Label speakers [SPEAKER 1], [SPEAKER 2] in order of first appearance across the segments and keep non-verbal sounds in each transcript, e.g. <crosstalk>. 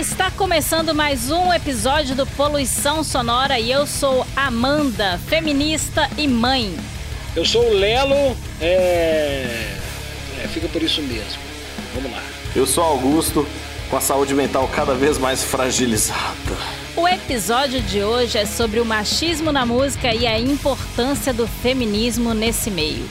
[SPEAKER 1] Está começando mais um episódio do Poluição Sonora e eu sou Amanda, feminista e mãe.
[SPEAKER 2] Eu sou o Lelo, é... é... fica por isso mesmo. Vamos lá.
[SPEAKER 3] Eu sou Augusto, com a saúde mental cada vez mais fragilizada.
[SPEAKER 1] O episódio de hoje é sobre o machismo na música e a importância do feminismo nesse meio.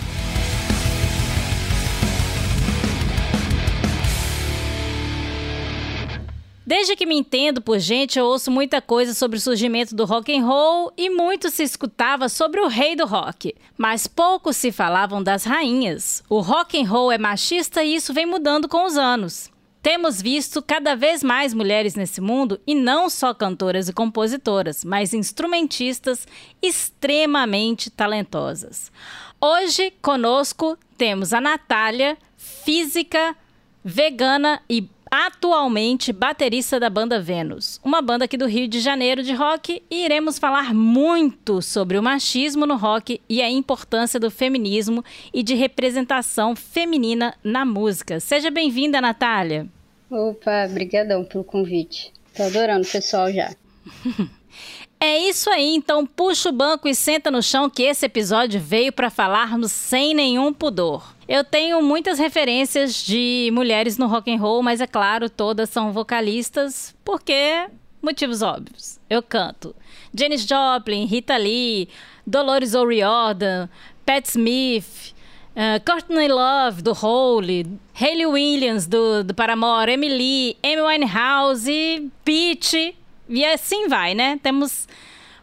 [SPEAKER 1] Desde que me entendo por gente, eu ouço muita coisa sobre o surgimento do rock and roll e muito se escutava sobre o rei do rock, mas pouco se falavam das rainhas. O rock and roll é machista e isso vem mudando com os anos. Temos visto cada vez mais mulheres nesse mundo e não só cantoras e compositoras, mas instrumentistas extremamente talentosas. Hoje conosco temos a Natália, física, vegana e atualmente baterista da banda Vênus, uma banda aqui do Rio de Janeiro de rock, e iremos falar muito sobre o machismo no rock e a importância do feminismo e de representação feminina na música. Seja bem-vinda, Natália.
[SPEAKER 4] Opa, brigadão pelo convite. Tô adorando o pessoal já. <laughs>
[SPEAKER 1] É isso aí, então puxa o banco e senta no chão que esse episódio veio para falarmos sem nenhum pudor. Eu tenho muitas referências de mulheres no rock and roll, mas é claro, todas são vocalistas, porque motivos óbvios. Eu canto Janis Joplin, Rita Lee, Dolores O'Riordan, Pat Smith, uh, Courtney Love do Hole, Hayley Williams do, do Paramore, Emily, Amy Winehouse, Peach e assim vai, né? Temos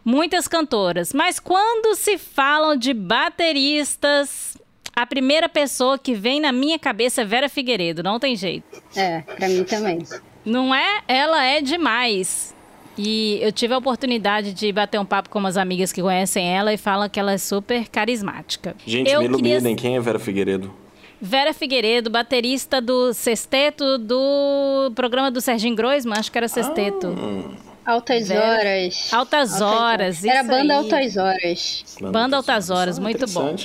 [SPEAKER 1] muitas cantoras. Mas quando se falam de bateristas, a primeira pessoa que vem na minha cabeça é Vera Figueiredo, não tem jeito.
[SPEAKER 4] É, pra mim também.
[SPEAKER 1] Não é? Ela é demais. E eu tive a oportunidade de bater um papo com umas amigas que conhecem ela e falam que ela é super carismática.
[SPEAKER 3] Gente,
[SPEAKER 1] eu
[SPEAKER 3] me iluminem, queria... quem é Vera Figueiredo?
[SPEAKER 1] Vera Figueiredo, baterista do Sexteto do programa do Serginho Groisman, acho que era Sexteto.
[SPEAKER 4] Ah. Altas Horas.
[SPEAKER 1] Altas, Horas.
[SPEAKER 4] Era Banda
[SPEAKER 1] aí.
[SPEAKER 4] Altas Horas.
[SPEAKER 1] Banda Altas Horas, muito bom.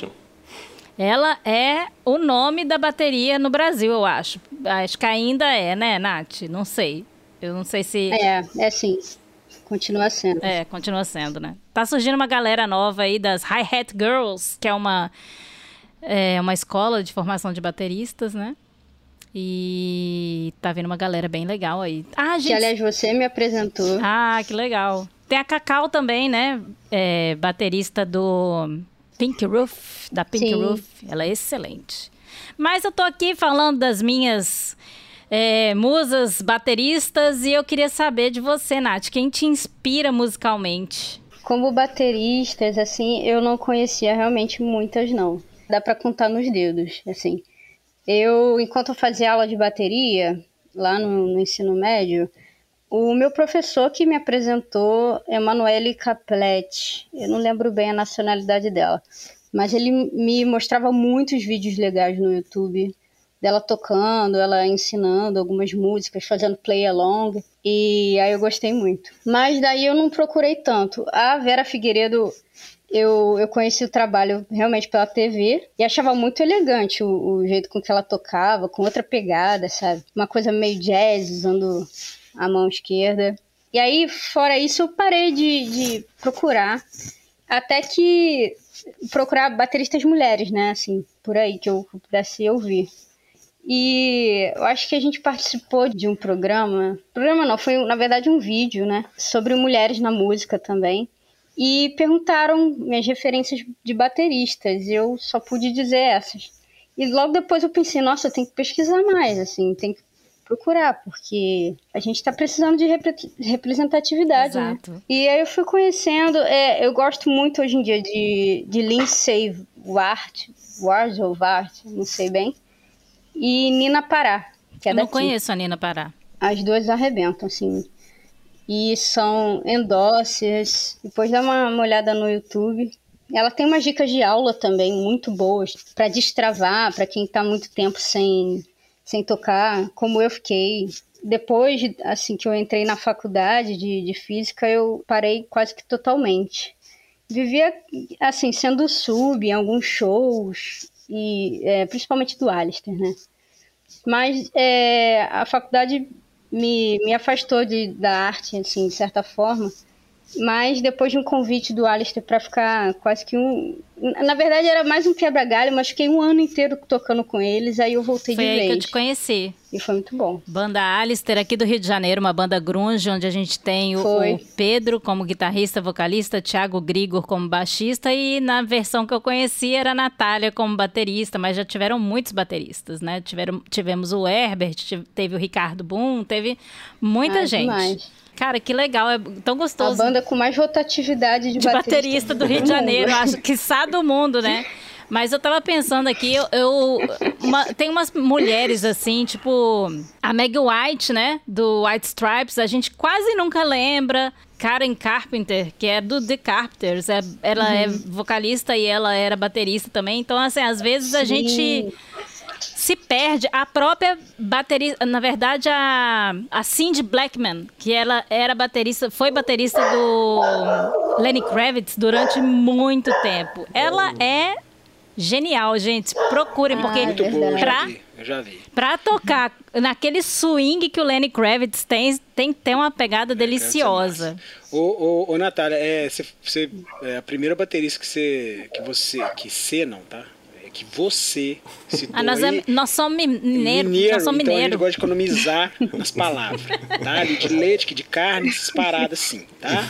[SPEAKER 1] Ela é o nome da bateria no Brasil, eu acho. Acho que ainda é, né, Nath? Não sei. Eu não sei se.
[SPEAKER 4] É, é sim. Continua sendo.
[SPEAKER 1] É, continua sendo, né? Tá surgindo uma galera nova aí das Hi-Hat Girls, que é uma, é uma escola de formação de bateristas, né? E tá vendo uma galera bem legal aí.
[SPEAKER 4] Ah, gente... Que, aliás, você me apresentou.
[SPEAKER 1] Ah, que legal. Tem a Cacau também, né? É, baterista do Pink Roof, da Pink Sim. Roof. Ela é excelente. Mas eu tô aqui falando das minhas é, musas bateristas e eu queria saber de você, Nath. Quem te inspira musicalmente?
[SPEAKER 4] Como bateristas, assim, eu não conhecia realmente muitas, não. Dá para contar nos dedos, assim. Eu, enquanto eu fazia aula de bateria, lá no, no ensino médio, o meu professor que me apresentou, Emanuele Caplet, eu não lembro bem a nacionalidade dela, mas ele me mostrava muitos vídeos legais no YouTube dela tocando, ela ensinando algumas músicas, fazendo play along, e aí eu gostei muito. Mas daí eu não procurei tanto. A Vera Figueiredo eu, eu conheci o trabalho realmente pela TV e achava muito elegante o, o, jeito com que ela tocava, com outra pegada, sabe? Uma coisa meio jazz, usando a mão esquerda. E aí, fora isso, eu parei de, de procurar. Até que procurar bateristas mulheres, né? Assim, por aí, que eu pudesse ouvir. E eu acho que a gente participou de um programa. Programa não, foi na verdade um vídeo, né? Sobre mulheres na música também e perguntaram minhas referências de bateristas. Eu só pude dizer essas. E logo depois eu pensei, nossa, eu tenho que pesquisar mais, assim, tem que procurar, porque a gente está precisando de repre representatividade, né? Exato. né? E aí eu fui conhecendo, é, eu gosto muito hoje em dia de, de Lindsay Ward, Ward ou Ward, não sei bem, e Nina Pará, que é
[SPEAKER 1] eu
[SPEAKER 4] daqui.
[SPEAKER 1] não conheço a Nina Pará.
[SPEAKER 4] As duas arrebentam, assim e são endócias. Depois dá uma, olhada no YouTube. Ela tem umas dicas de aula também muito boas para destravar, para quem está muito tempo sem, sem tocar, como eu fiquei. Depois, assim, que eu entrei na faculdade de, de física, eu parei quase que totalmente. Vivia, assim, sendo sub em alguns shows, e é, principalmente do Alistair, né? Mas é, a faculdade me, me afastou de, da arte, assim, de certa forma. Mas depois de um convite do Alistair para ficar quase que um. Na verdade, era mais um quebra-galho, mas fiquei um ano inteiro tocando com eles, aí eu voltei
[SPEAKER 1] foi
[SPEAKER 4] de
[SPEAKER 1] vez.
[SPEAKER 4] Foi
[SPEAKER 1] aí que eu te conheci.
[SPEAKER 4] E foi muito bom.
[SPEAKER 1] Banda Alistair aqui do Rio de Janeiro, uma banda grunge, onde a gente tem o, o Pedro como guitarrista, vocalista, Thiago Grigor como baixista, e na versão que eu conheci era a Natália como baterista, mas já tiveram muitos bateristas, né? Tiveram, tivemos o Herbert, teve o Ricardo Boom, teve muita ah, gente. Demais. Cara, que legal, é tão gostoso.
[SPEAKER 4] A banda com mais rotatividade de,
[SPEAKER 1] de baterista, baterista do Rio de Janeiro, acho que sabe do mundo, né? Mas eu tava pensando aqui, eu, eu uma, tem umas mulheres assim, tipo a Meg White, né, do White Stripes, a gente quase nunca lembra. Karen Carpenter, que é do The Carpenters, é, ela é uhum. é vocalista e ela era baterista também. Então, assim, às vezes Sim. a gente se perde. A própria baterista, na verdade, a, a Cindy Blackman, que ela era baterista, foi baterista do Lenny Kravitz durante muito tempo. Ela é genial, gente. Procurem, porque ah,
[SPEAKER 2] muito boa, pra, eu já vi.
[SPEAKER 1] Pra tocar naquele swing que o Lenny Kravitz tem, tem que ter uma pegada é, deliciosa.
[SPEAKER 2] Ô, ô, ô, Natália, é, você, você, é a primeira baterista que você, que você, que você não, tá? Que você se
[SPEAKER 1] ah, nós, é, nós somos mineiro,
[SPEAKER 2] mineiro,
[SPEAKER 1] nós somos
[SPEAKER 2] então
[SPEAKER 1] mineiro.
[SPEAKER 2] a gente gosta de economizar nas palavras, tá? de leite, de carne, essas paradas assim, tá?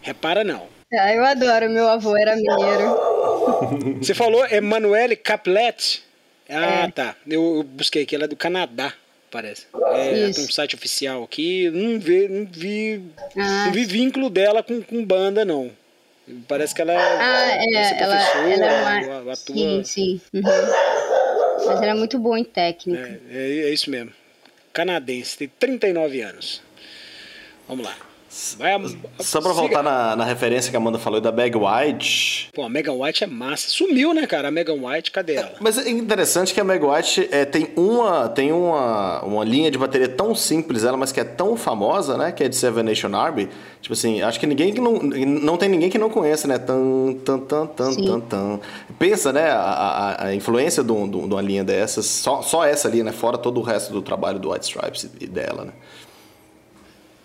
[SPEAKER 2] Repara não.
[SPEAKER 4] Ah, eu adoro, meu avô era mineiro.
[SPEAKER 2] Você falou Emanuele Caplet? Ah, é. tá. Eu, eu, busquei aqui, ela é do Canadá, parece. É, tem um site oficial aqui, não vi, não vi, ah. não vi vínculo dela com, com banda, não. Parece que ela,
[SPEAKER 4] ah, é, ela, ela é uma... atua... Sim, sim. Uhum. Mas ela é muito boa em técnica.
[SPEAKER 2] É, é, é isso mesmo. Canadense, tem 39 anos. Vamos lá.
[SPEAKER 3] Vai. Só pra voltar na, na, referência que a Amanda falou da Meg White.
[SPEAKER 2] Pô, a Megan White é massa. Sumiu, né, cara? A Megan White, cadê ela?
[SPEAKER 3] Mas é interessante que a Meg White é, tem, uma, tem uma, uma linha de bateria tão simples, ela, mas que é tão famosa, né? Que é de Seven Nation Army. Tipo assim, acho que ninguém que não. Não tem ninguém que não conheça, né? Tan, tan, tan, tan, tan, tan. Pensa, né? A, a, a influência de uma linha dessas, só, só essa linha, né? Fora todo o resto do trabalho do White Stripes e dela, né?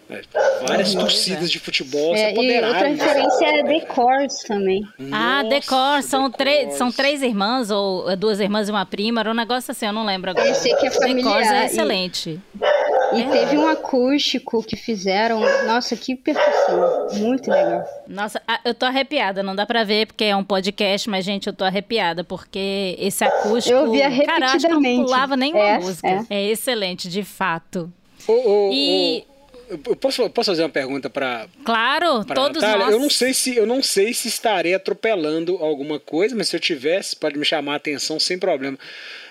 [SPEAKER 2] É, várias uhum. torcidas de futebol é, se
[SPEAKER 4] E outra referência é The Cors também.
[SPEAKER 1] ah, The Cors. São, três, são três irmãs, ou duas irmãs e uma prima. Era um negócio assim, eu não lembro agora.
[SPEAKER 4] Eu sei que é familiar. The Cors
[SPEAKER 1] é excelente.
[SPEAKER 4] E, e é. teve um acústico que fizeram. Nossa, que percussão. Muito legal.
[SPEAKER 1] Nossa, eu tô arrepiada. Não dá pra ver porque é um podcast, mas, gente, eu tô arrepiada. Porque esse acústico...
[SPEAKER 4] Eu via repetidamente. Cara, acho que não
[SPEAKER 1] pulava nenhuma é, música. É. é excelente, de fato.
[SPEAKER 2] Oh, oh, e... Oh. Eu posso, posso fazer uma pergunta para
[SPEAKER 1] Claro, pra todos
[SPEAKER 2] Natália?
[SPEAKER 1] nós.
[SPEAKER 2] Eu não sei se eu não sei se estarei atropelando alguma coisa, mas se eu tivesse, pode me chamar a atenção sem problema.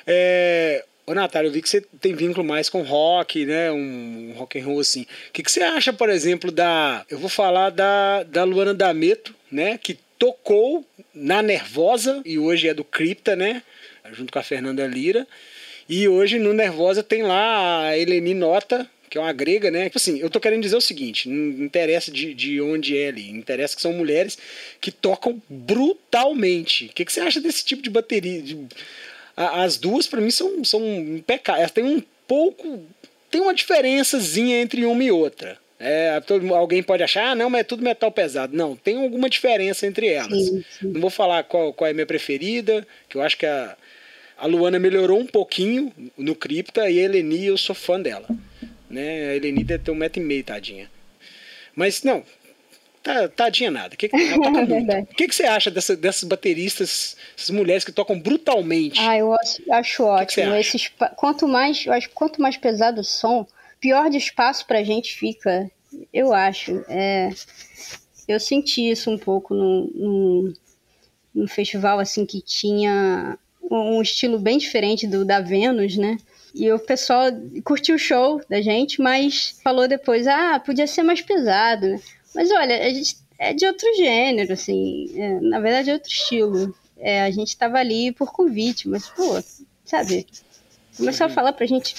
[SPEAKER 2] É, Ô, Natália, eu vi que você tem vínculo mais com rock, né? Um, rock and roll assim. O que, que você acha, por exemplo, da. Eu vou falar da, da Luana D'Ameto, né? Que tocou na Nervosa e hoje é do Cripta, né? Junto com a Fernanda Lira. E hoje no Nervosa tem lá a Eleni Nota, que é uma grega, né? Tipo assim, eu tô querendo dizer o seguinte: não interessa de, de onde é ali, interessa que são mulheres que tocam brutalmente. O que, que você acha desse tipo de bateria? De, as duas, para mim, são, são impecáveis. Elas têm um pouco. Tem uma diferençazinha entre uma e outra. É, todo, alguém pode achar, ah, não, mas é tudo metal pesado. Não, tem alguma diferença entre elas. Sim, sim. Não vou falar qual, qual é a minha preferida, que eu acho que a, a Luana melhorou um pouquinho no Cripta e a Eleni eu sou fã dela. Né? A Eleni deve ter um metro e meio, tadinha. Mas não, tá, tadinha nada. Que, é <laughs> o que, que você acha dessa, dessas bateristas, essas mulheres que tocam brutalmente?
[SPEAKER 4] Ah, eu acho, acho ótimo. Que Esses, quanto mais, eu acho, quanto mais pesado o som, pior de espaço pra gente fica. Eu acho. É, eu senti isso um pouco no, no, no festival assim que tinha um estilo bem diferente do da Vênus, né? E o pessoal curtiu o show da gente, mas falou depois, ah, podia ser mais pesado, né? Mas olha, a gente é de outro gênero, assim, é, na verdade é outro estilo. É, a gente tava ali por convite, mas, pô, sabe? Começou a falar pra gente,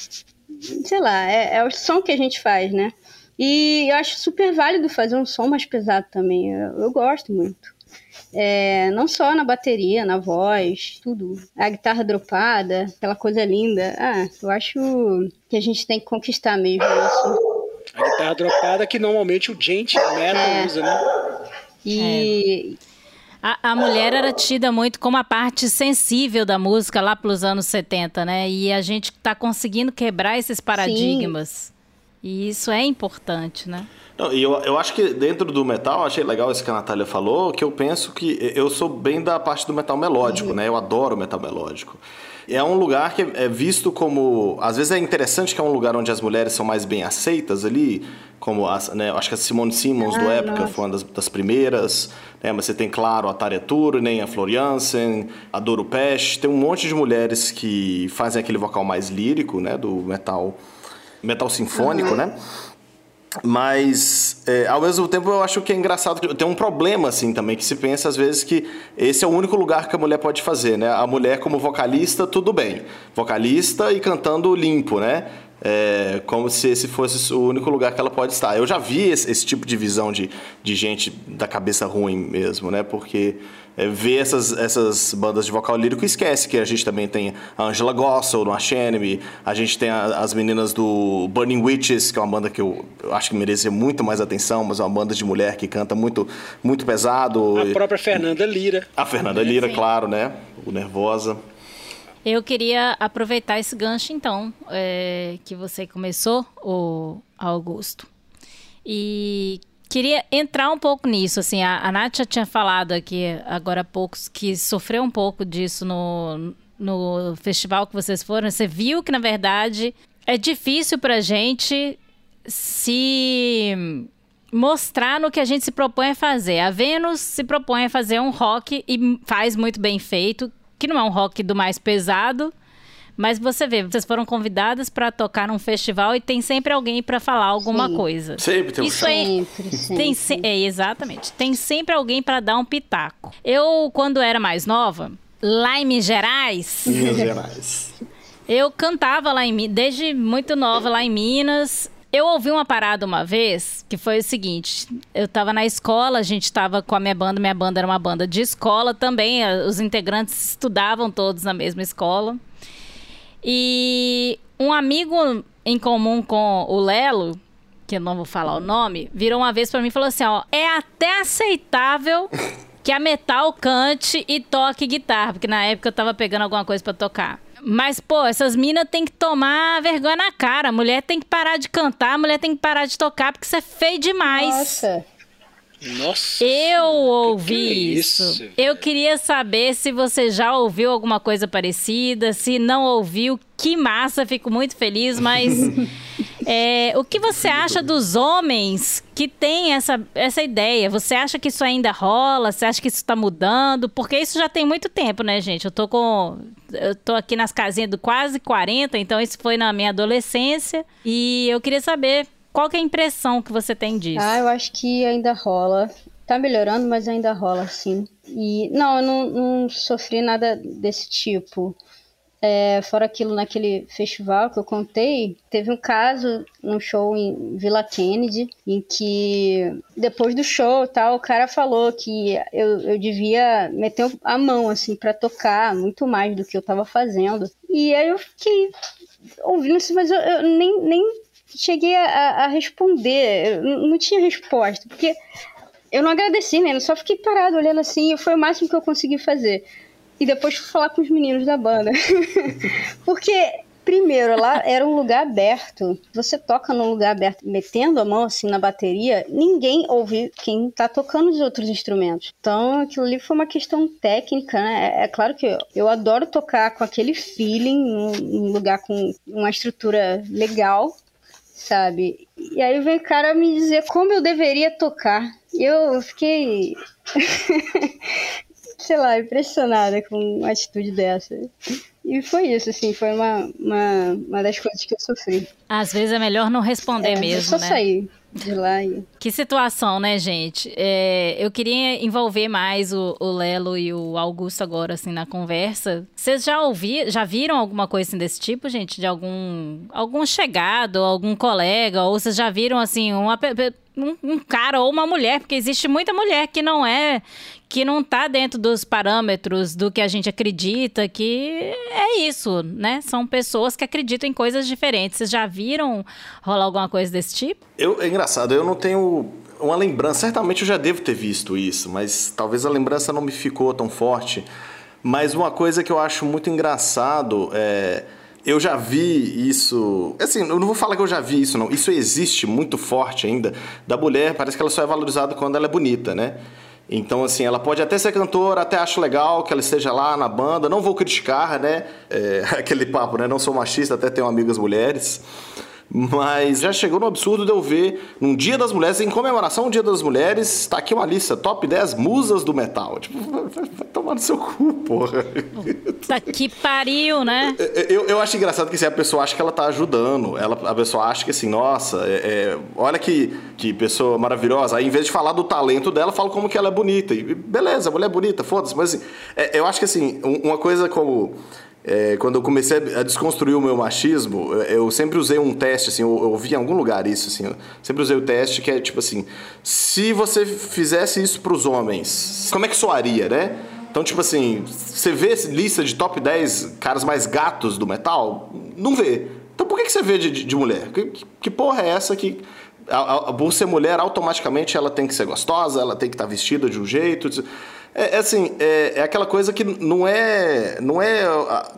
[SPEAKER 4] sei lá, é, é o som que a gente faz, né? E eu acho super válido fazer um som mais pesado também. Eu, eu gosto muito. É, não só na bateria, na voz, tudo. A guitarra dropada, aquela coisa linda. Ah, eu acho que a gente tem que conquistar mesmo isso.
[SPEAKER 2] A guitarra dropada que normalmente o gente metal é. usa, né?
[SPEAKER 4] E.
[SPEAKER 1] É. A, a, mulher era tida muito como a parte sensível da música lá pelos anos 70, né? E a gente está conseguindo quebrar esses paradigmas. Sim. E isso é importante, né?
[SPEAKER 3] Não, e eu, eu acho que dentro do metal, achei legal isso que a Natália falou, que eu penso que eu sou bem da parte do metal melódico, uhum. né? Eu adoro metal melódico. É um lugar que é visto como. Às vezes é interessante que é um lugar onde as mulheres são mais bem aceitas ali, como as, né, acho que a Simone Simmons ah, do Época foi uma das, das primeiras, né, mas você tem, claro, a Tarja Turunen, a Floriansen, a Doro Pesch, tem um monte de mulheres que fazem aquele vocal mais lírico, né, do metal, metal sinfônico, uhum. né? Mas, é, ao mesmo tempo, eu acho que é engraçado. Tem um problema, assim, também, que se pensa, às vezes, que esse é o único lugar que a mulher pode fazer, né? A mulher, como vocalista, tudo bem. Vocalista e cantando limpo, né? É, como se esse fosse o único lugar que ela pode estar. Eu já vi esse, esse tipo de visão de, de gente da cabeça ruim mesmo, né? Porque é, vê essas, essas bandas de vocal lírico e esquece que a gente também tem a Angela Gossel no Arch Enemy, a gente tem a, as meninas do Burning Witches, que é uma banda que eu, eu acho que merecia muito mais atenção, mas é uma banda de mulher que canta muito, muito pesado.
[SPEAKER 2] A própria Fernanda Lira.
[SPEAKER 3] A Fernanda Lira, Sim. claro, né? O Nervosa.
[SPEAKER 1] Eu queria aproveitar esse gancho, então, é, que você começou, o Augusto. E queria entrar um pouco nisso. Assim, a, a Nath já tinha falado aqui agora há pouco que sofreu um pouco disso no, no festival que vocês foram. Você viu que, na verdade, é difícil pra gente se mostrar no que a gente se propõe a fazer. A Vênus se propõe a fazer um rock e faz muito bem feito, que não é um rock do mais pesado, mas você vê, vocês foram convidadas para tocar num festival e tem sempre alguém para falar alguma Sim. coisa.
[SPEAKER 3] Sempre tem um
[SPEAKER 1] Isso é, sempre, sempre. Tem se, é, exatamente. Tem sempre alguém para dar um pitaco. Eu, quando era mais nova, lá em Minas Gerais.
[SPEAKER 3] Minas Gerais. <laughs>
[SPEAKER 1] eu cantava lá em desde muito nova lá em Minas. Eu ouvi uma parada uma vez que foi o seguinte: eu tava na escola, a gente tava com a minha banda, minha banda era uma banda de escola também, os integrantes estudavam todos na mesma escola. E um amigo em comum com o Lelo, que eu não vou falar o nome, virou uma vez para mim e falou assim: ó, é até aceitável que a Metal cante e toque guitarra, porque na época eu tava pegando alguma coisa para tocar. Mas, pô, essas minas tem que tomar vergonha na cara. A mulher tem que parar de cantar, a mulher tem que parar de tocar, porque isso é feio demais.
[SPEAKER 4] Nossa.
[SPEAKER 2] Nossa.
[SPEAKER 1] Eu ouvi que que é isso. isso eu queria saber se você já ouviu alguma coisa parecida. Se não ouviu, que massa, fico muito feliz. Mas <laughs> é, o que você acha dos homens que têm essa, essa ideia? Você acha que isso ainda rola? Você acha que isso está mudando? Porque isso já tem muito tempo, né, gente? Eu tô com. Eu tô aqui nas casinhas do quase 40, então isso foi na minha adolescência. E eu queria saber qual é a impressão que você tem disso?
[SPEAKER 4] Ah, eu acho que ainda rola. Tá melhorando, mas ainda rola, sim. E não, eu não, não sofri nada desse tipo. É, fora aquilo naquele festival que eu contei, teve um caso num show em Villa Kennedy, em que depois do show tal, o cara falou que eu, eu devia meter a mão assim para tocar muito mais do que eu tava fazendo. E aí eu fiquei ouvindo isso, mas eu, eu nem, nem cheguei a, a responder, não tinha resposta, porque eu não agradeci, né? Eu só fiquei parado olhando assim, e foi o máximo que eu consegui fazer. E depois fui falar com os meninos da banda. <laughs> porque, primeiro, lá era um lugar aberto. Você toca num lugar aberto, metendo a mão assim na bateria, ninguém ouve quem tá tocando os outros instrumentos. Então, aquilo ali foi uma questão técnica, né? É, é claro que eu, eu adoro tocar com aquele feeling, num, num lugar com uma estrutura legal, sabe? E aí veio o cara me dizer como eu deveria tocar. E eu fiquei, <laughs> sei lá, impressionada com uma atitude dessa. E foi isso, assim, foi uma, uma, uma das coisas que eu sofri.
[SPEAKER 1] Às vezes é melhor não responder é, mesmo,
[SPEAKER 4] só
[SPEAKER 1] né?
[SPEAKER 4] sair de lá.
[SPEAKER 1] Que situação, né, gente? É, eu queria envolver mais o, o, Lelo e o Augusto agora, assim, na conversa. Vocês já ouviram, já viram alguma coisa assim, desse tipo, gente? De algum, algum chegado, algum colega? Ou vocês já viram, assim, uma um, um, cara ou uma mulher, porque existe muita mulher que não é que não tá dentro dos parâmetros do que a gente acredita, que é isso, né? São pessoas que acreditam em coisas diferentes. Vocês já viram rolar alguma coisa desse tipo?
[SPEAKER 3] Eu, é engraçado, eu não tenho uma lembrança, certamente eu já devo ter visto isso, mas talvez a lembrança não me ficou tão forte. Mas uma coisa que eu acho muito engraçado é eu já vi isso. Assim, eu não vou falar que eu já vi isso, não. Isso existe muito forte ainda. Da mulher, parece que ela só é valorizada quando ela é bonita, né? Então, assim, ela pode até ser cantora, até acho legal que ela esteja lá na banda. Não vou criticar, né? É, <laughs> aquele papo, né? Não sou machista, até tenho amigas mulheres. Mas já chegou no absurdo de eu ver num Dia das Mulheres, em comemoração ao Dia das Mulheres, está aqui uma lista, top 10 musas do metal. Tipo, vai, <laughs> tomar no seu cu, porra.
[SPEAKER 1] Tá que pariu, né?
[SPEAKER 3] Eu, eu acho engraçado que assim, a pessoa acha que ela tá ajudando. Ela, a pessoa acha que assim, nossa, é, é, olha que, que pessoa maravilhosa. Aí, em vez de falar do talento dela, fala como que ela é bonita. E beleza, mulher é bonita, foda-se. Mas assim, é, eu acho que assim, uma coisa como é, quando eu comecei a desconstruir o meu machismo, eu sempre usei um teste, assim, eu, ouvi em algum lugar isso, assim, sempre usei o teste que é tipo assim, se você fizesse isso para os homens, como é que soaria, né? Então, tipo assim, você vê lista de top 10 caras mais gatos do metal? Não vê. Então por que, que você vê de, de mulher? Que, que porra é essa que a, a, por ser mulher, automaticamente ela tem que ser gostosa, ela tem que estar tá vestida de um jeito. É, é assim, é, é, aquela coisa que não é, não é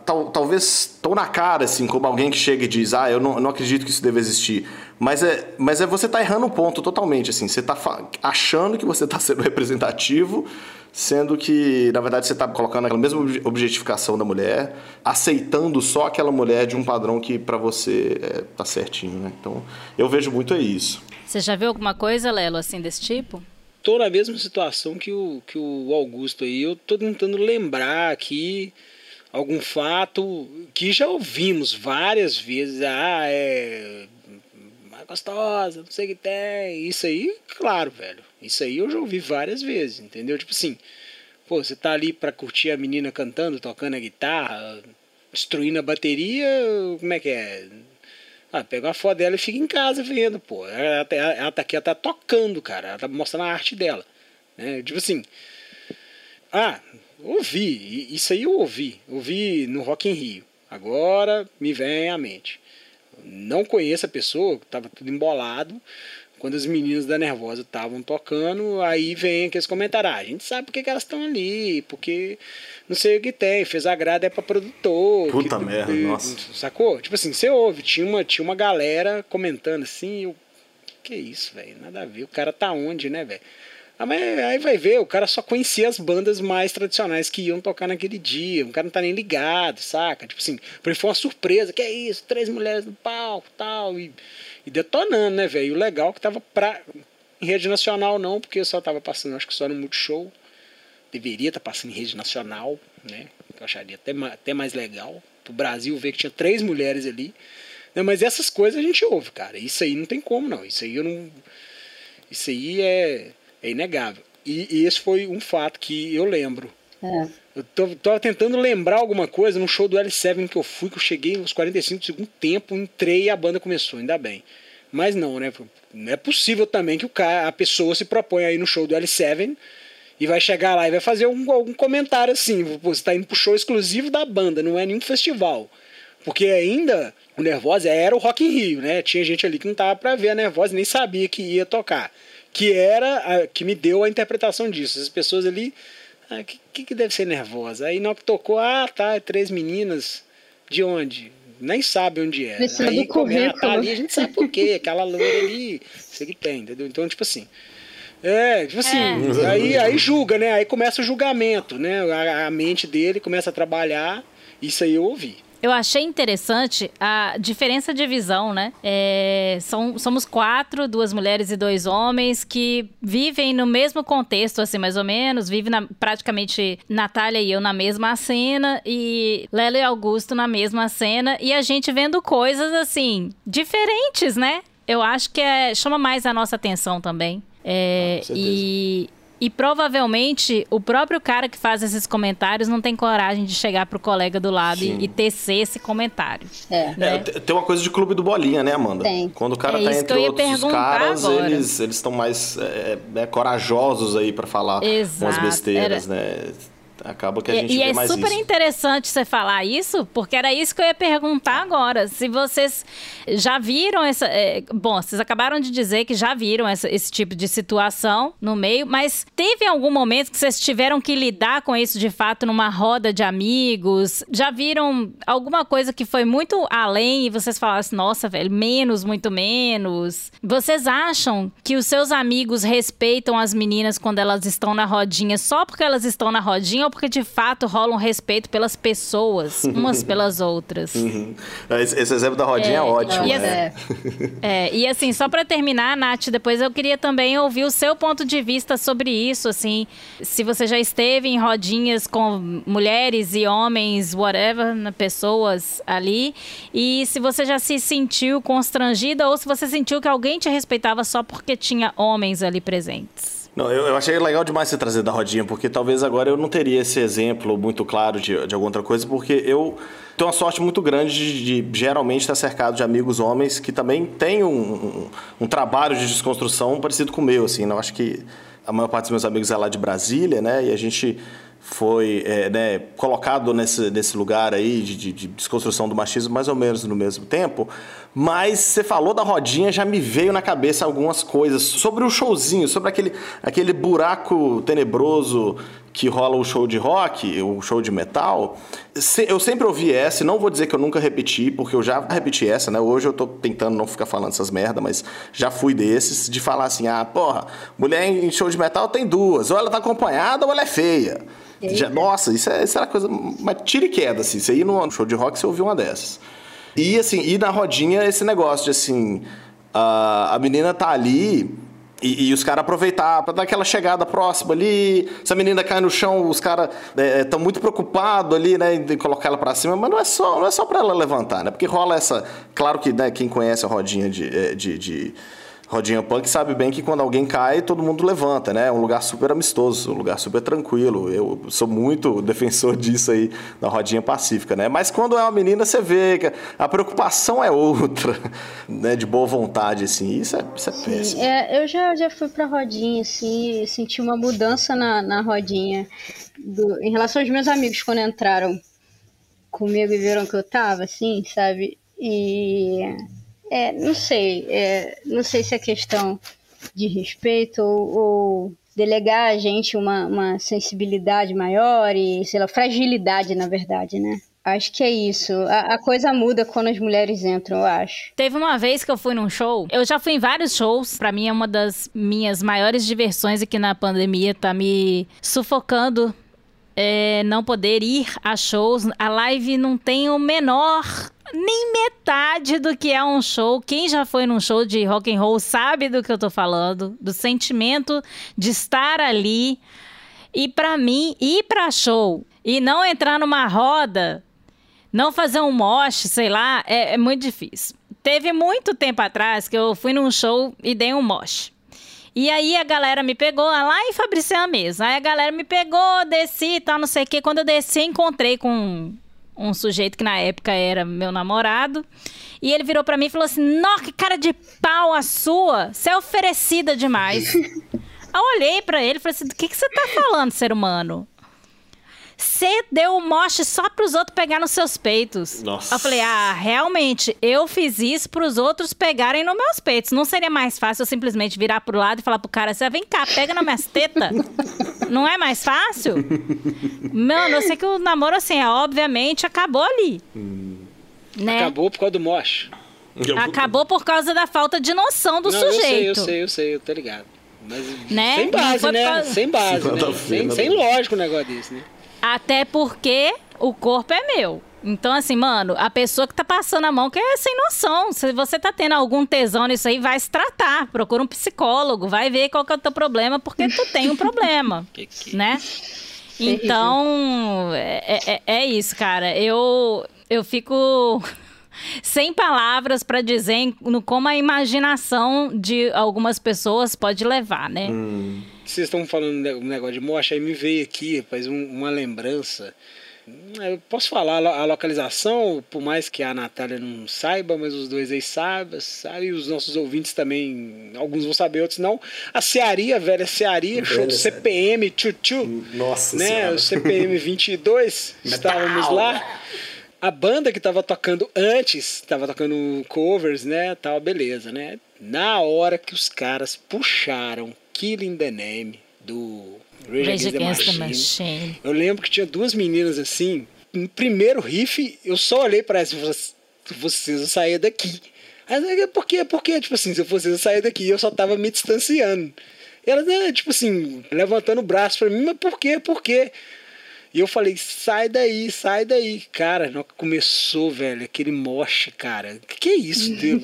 [SPEAKER 3] tal, talvez tão na cara, assim, como alguém que chega e diz, ah, eu não, não acredito que isso deve existir. Mas é, mas é você tá errando o ponto totalmente, assim, você tá achando que você está <laughs> sendo representativo, sendo que, na verdade, você está colocando aquela mesma objetificação da mulher, aceitando só aquela mulher de um padrão que para você é, tá certinho, né? Então, eu vejo muito é isso.
[SPEAKER 1] Você já viu alguma coisa, Lelo, assim, desse tipo?
[SPEAKER 2] Tô na mesma situação que o, que o Augusto aí. Eu tô tentando lembrar aqui algum fato que já ouvimos várias vezes. Ah, é mais gostosa, não sei o que tem. Isso aí, claro, velho. Isso aí eu já ouvi várias vezes, entendeu? Tipo assim, pô, você tá ali pra curtir a menina cantando, tocando a guitarra, destruindo a bateria, como é que é? Ah, pega uma foto dela e fica em casa vendo, pô. Ela, ela, ela tá aqui, ela tá tocando, cara. Ela tá mostrando a arte dela. Né? Tipo assim. Ah, ouvi. Isso aí eu ouvi. Ouvi no Rock in Rio. Agora me vem à mente. Não conheço a pessoa, tava tudo embolado. Quando as meninas da Nervosa estavam tocando, aí vem aqueles comentários. Ah, a gente sabe porque que elas estão ali, porque não sei o que tem, fez agrado é pra produtor.
[SPEAKER 3] Puta
[SPEAKER 2] que,
[SPEAKER 3] merda, que, nossa.
[SPEAKER 2] Sacou? Tipo assim, você ouve, tinha uma, tinha uma galera comentando assim, eu, que isso, velho, nada a ver, o cara tá onde, né, velho? Ah, mas aí vai ver, o cara só conhecia as bandas mais tradicionais que iam tocar naquele dia, o cara não tá nem ligado, saca? Tipo assim, pra ele foi uma surpresa, que é isso, três mulheres no palco tal, e, e detonando, né, velho? O legal é que tava pra, em rede nacional não, porque só tava passando, acho que só no Multishow, deveria estar tá passando em rede nacional, né? Eu acharia até, até mais legal. O Brasil ver que tinha três mulheres ali. Né? Mas essas coisas a gente ouve, cara. Isso aí não tem como, não. Isso aí eu não. Isso aí é, é inegável. E, e esse foi um fato que eu lembro. É. Eu tô, tentando lembrar alguma coisa no show do L7 que eu fui, que eu cheguei nos 45 do segundo tempo, entrei e a banda começou, ainda bem. Mas não, né? Não é possível também que o cara, a pessoa se propõe aí no show do L7 e vai chegar lá e vai fazer algum, algum comentário assim. Você está indo pro show exclusivo da banda, não é nenhum festival. Porque ainda o Nervosa era o Rock in Rio, né? Tinha gente ali que não tava para ver a Nervosa, nem sabia que ia tocar. Que era a, que me deu a interpretação disso. As pessoas ali, ah, que, que deve ser Nervosa? Aí hora que tocou, ah, tá, é três meninas. De onde? Nem sabe onde é. Aí começa, tá ali, a gente sabe por quê. Aquela loira ali, sei que tem, entendeu? Então, tipo assim, é, tipo assim, é. Aí, aí julga, né? Aí começa o julgamento, né? A, a, mente dele começa a trabalhar. Isso aí eu ouvi.
[SPEAKER 1] Eu achei interessante a diferença de visão, né? É, são, somos quatro, duas mulheres e dois homens que vivem no mesmo contexto, assim, mais ou menos. Vivem na, praticamente Natália e eu na mesma cena e Lelo e Augusto na mesma cena. E a gente vendo coisas, assim, diferentes, né? Eu acho que é, chama mais a nossa atenção também. É, e E provavelmente o próprio cara que faz esses comentários não tem coragem de chegar pro colega do lado e, e, tecer esse comentário.
[SPEAKER 4] É.
[SPEAKER 3] Né? é. Tem uma coisa de clube do bolinha, né, Amanda?
[SPEAKER 4] Tem.
[SPEAKER 3] Quando o cara é tá entre outros caras, agora. eles estão mais é, é, corajosos aí para falar Exato. umas besteiras, Era... né? Acaba que a gente
[SPEAKER 1] e,
[SPEAKER 3] vê
[SPEAKER 1] e é super
[SPEAKER 3] isso.
[SPEAKER 1] interessante você falar isso, porque era isso que eu ia perguntar agora. Se vocês já viram essa. É, bom, vocês acabaram de dizer que já viram essa, esse tipo de situação no meio, mas teve algum momento que vocês tiveram que lidar com isso de fato numa roda de amigos? Já viram alguma coisa que foi muito além e vocês falaram assim, nossa, velho, menos, muito menos? Vocês acham que os seus amigos respeitam as meninas quando elas estão na rodinha só porque elas estão na rodinha? Porque de fato rola um respeito pelas pessoas, <laughs> umas pelas outras.
[SPEAKER 3] Uhum. Esse, exemplo da rodinha é, é ótimo.
[SPEAKER 1] E,
[SPEAKER 3] né?
[SPEAKER 1] é, e assim, só para terminar, Nath, depois eu queria também ouvir o seu ponto de vista sobre isso, assim, se você já esteve em rodinhas com mulheres e homens, whatever, né, pessoas ali, e se você já se sentiu constrangida ou se você sentiu que alguém te respeitava só porque tinha homens ali presentes.
[SPEAKER 3] Não, eu, eu, achei legal demais você trazer da rodinha, porque talvez agora eu não teria esse exemplo muito claro de, de alguma outra coisa, porque eu tenho uma sorte muito grande de, de geralmente estar cercado de amigos homens que também têm um, um, um, trabalho de desconstrução parecido com o meu, assim. Não acho que a maior parte dos meus amigos é lá de Brasília, né? E a gente foi é, né, colocado nesse, nesse lugar aí de, de, de, desconstrução do machismo mais ou menos no mesmo tempo. Mas você falou da rodinha, já me veio na cabeça algumas coisas sobre o showzinho, sobre aquele, aquele buraco tenebroso que rola o show de rock, o show de metal. Eu sempre ouvi essa, e não vou dizer que eu nunca repeti, porque eu já repeti essa, né? Hoje eu tô tentando não ficar falando essas merda, mas já fui desses, de falar assim, ah, porra, mulher em show de metal tem duas, ou ela tá acompanhada ou ela é feia. Já, nossa, isso, é, isso era coisa. Mas tira e queda, assim. Você ir no show de rock, você ouviu uma dessas. E assim, e na rodinha esse negócio de assim. A, a menina tá ali. E, e, os caras aproveitar para dar aquela chegada próxima ali. Se a menina cai no chão, os caras estão é, muito preocupados ali, né, em colocar ela para cima, mas não é só, não é só para ela levantar, né? Porque rola essa, claro que, né, quem conhece a rodinha de, é, de, de Rodinha Punk sabe bem que quando alguém cai, todo mundo levanta, né? É um lugar super amistoso, um lugar super tranquilo. Eu sou muito <laughs> defensor disso aí na Rodinha Pacífica, né? Mas quando é uma menina, você vê que a preocupação é outra, <laughs> né? De boa vontade, assim. Isso é, isso é Sim, péssimo.
[SPEAKER 4] É, eu já, já fui pra Rodinha, assim, senti uma mudança na, na Rodinha. Do, em relação aos meus amigos, quando entraram comigo e viram que eu tava, assim, sabe? E é, não sei. É, não sei se é questão de respeito ou, ou delegar a gente uma, uma sensibilidade maior e, sei lá, fragilidade, na verdade, né? Acho que é isso. A, a, coisa muda quando as mulheres entram, eu acho.
[SPEAKER 1] Teve uma vez que eu fui num show. Eu já fui em vários shows. Para mim é uma das minhas maiores diversões aqui na pandemia. Tá me sufocando. É, não poder ir a shows. A live não tem o menor nem metade do que é um show. Quem já foi num show de rock and roll sabe do que eu tô falando, do sentimento de estar ali. E para mim, ir para show e não entrar numa roda, não fazer um mosh, sei lá, é, é muito difícil. Teve muito tempo atrás que eu fui num show e dei um mosh. E aí a galera me pegou lá em Fabrician mesmo. Aí a galera me pegou, desci e tal, não sei o quê. Quando eu desci, encontrei com um sujeito que na época era meu namorado. E ele virou para mim e falou assim: Nossa, que cara de pau a sua! Você é oferecida demais. <laughs> eu olhei para ele e falei assim: Do que, que você tá falando, ser humano? Você deu o moche só pros outros pegar nos seus peitos.
[SPEAKER 3] Nossa.
[SPEAKER 1] Eu falei, ah, realmente, eu fiz isso pros outros pegarem nos meus peitos. Não seria mais fácil eu simplesmente virar pro lado e falar pro cara, você vem cá, pega na minha teta. <laughs> Não é mais fácil? Mano, eu sei que o namoro, assim, é, obviamente, acabou ali. Hum.
[SPEAKER 2] Né? Acabou por causa do moche.
[SPEAKER 1] Acabou por causa da falta de noção do
[SPEAKER 2] Não,
[SPEAKER 1] sujeito.
[SPEAKER 2] Eu sei, eu sei, eu sei, eu tô ligado. Mas né? sem base, né? Causa... Sem base, né? Sem, sem lógico um negócio desse, né?
[SPEAKER 1] Até porque o corpo é meu. Então, assim, mano, a pessoa que tá passando a mão que é sem noção. Se você tá tendo algum tesão nisso aí, vai se tratar. Procura um psicólogo, vai ver qual que é o teu problema, porque tu tem um problema, <laughs> que que... né? Então, é, é, é, isso, cara. Eu, eu fico <laughs> sem palavras para dizer no como a imaginação de algumas pessoas pode levar, né?
[SPEAKER 3] Hum.
[SPEAKER 2] Vocês estão falando um negócio de morte, aí me veio aqui, rapaz, um, uma lembrança. Eu posso falar a localização, por mais que a Natália não saiba, mas os dois aí sabem, sabe? E os nossos ouvintes também, alguns vão saber, outros não. A Cearia, velha Cearia, show do CPM, tchu
[SPEAKER 3] Nossa
[SPEAKER 2] né?
[SPEAKER 3] Senhora.
[SPEAKER 2] O CPM 22, <laughs> estávamos lá. A banda que estava tocando antes, estava tocando covers, né? Tal, beleza, né? Na hora que os caras puxaram Killing the Name do Rage,
[SPEAKER 1] Rage
[SPEAKER 2] Against, the,
[SPEAKER 1] Against the
[SPEAKER 2] Machine,
[SPEAKER 1] Machine.
[SPEAKER 2] eu lembro que tinha duas meninas assim. No primeiro riff, eu só olhei para elas e falei: vocês vão sair daqui. Aí, por quê? Por quê? Tipo assim, se vocês sair daqui, eu só tava me distanciando. Elas, né, tipo assim, levantando o braço pra mim, mas por quê? Por quê? E eu falei, sai daí, sai daí. Cara, não começou, velho, aquele moche, cara. Que que é isso, <laughs> Deus?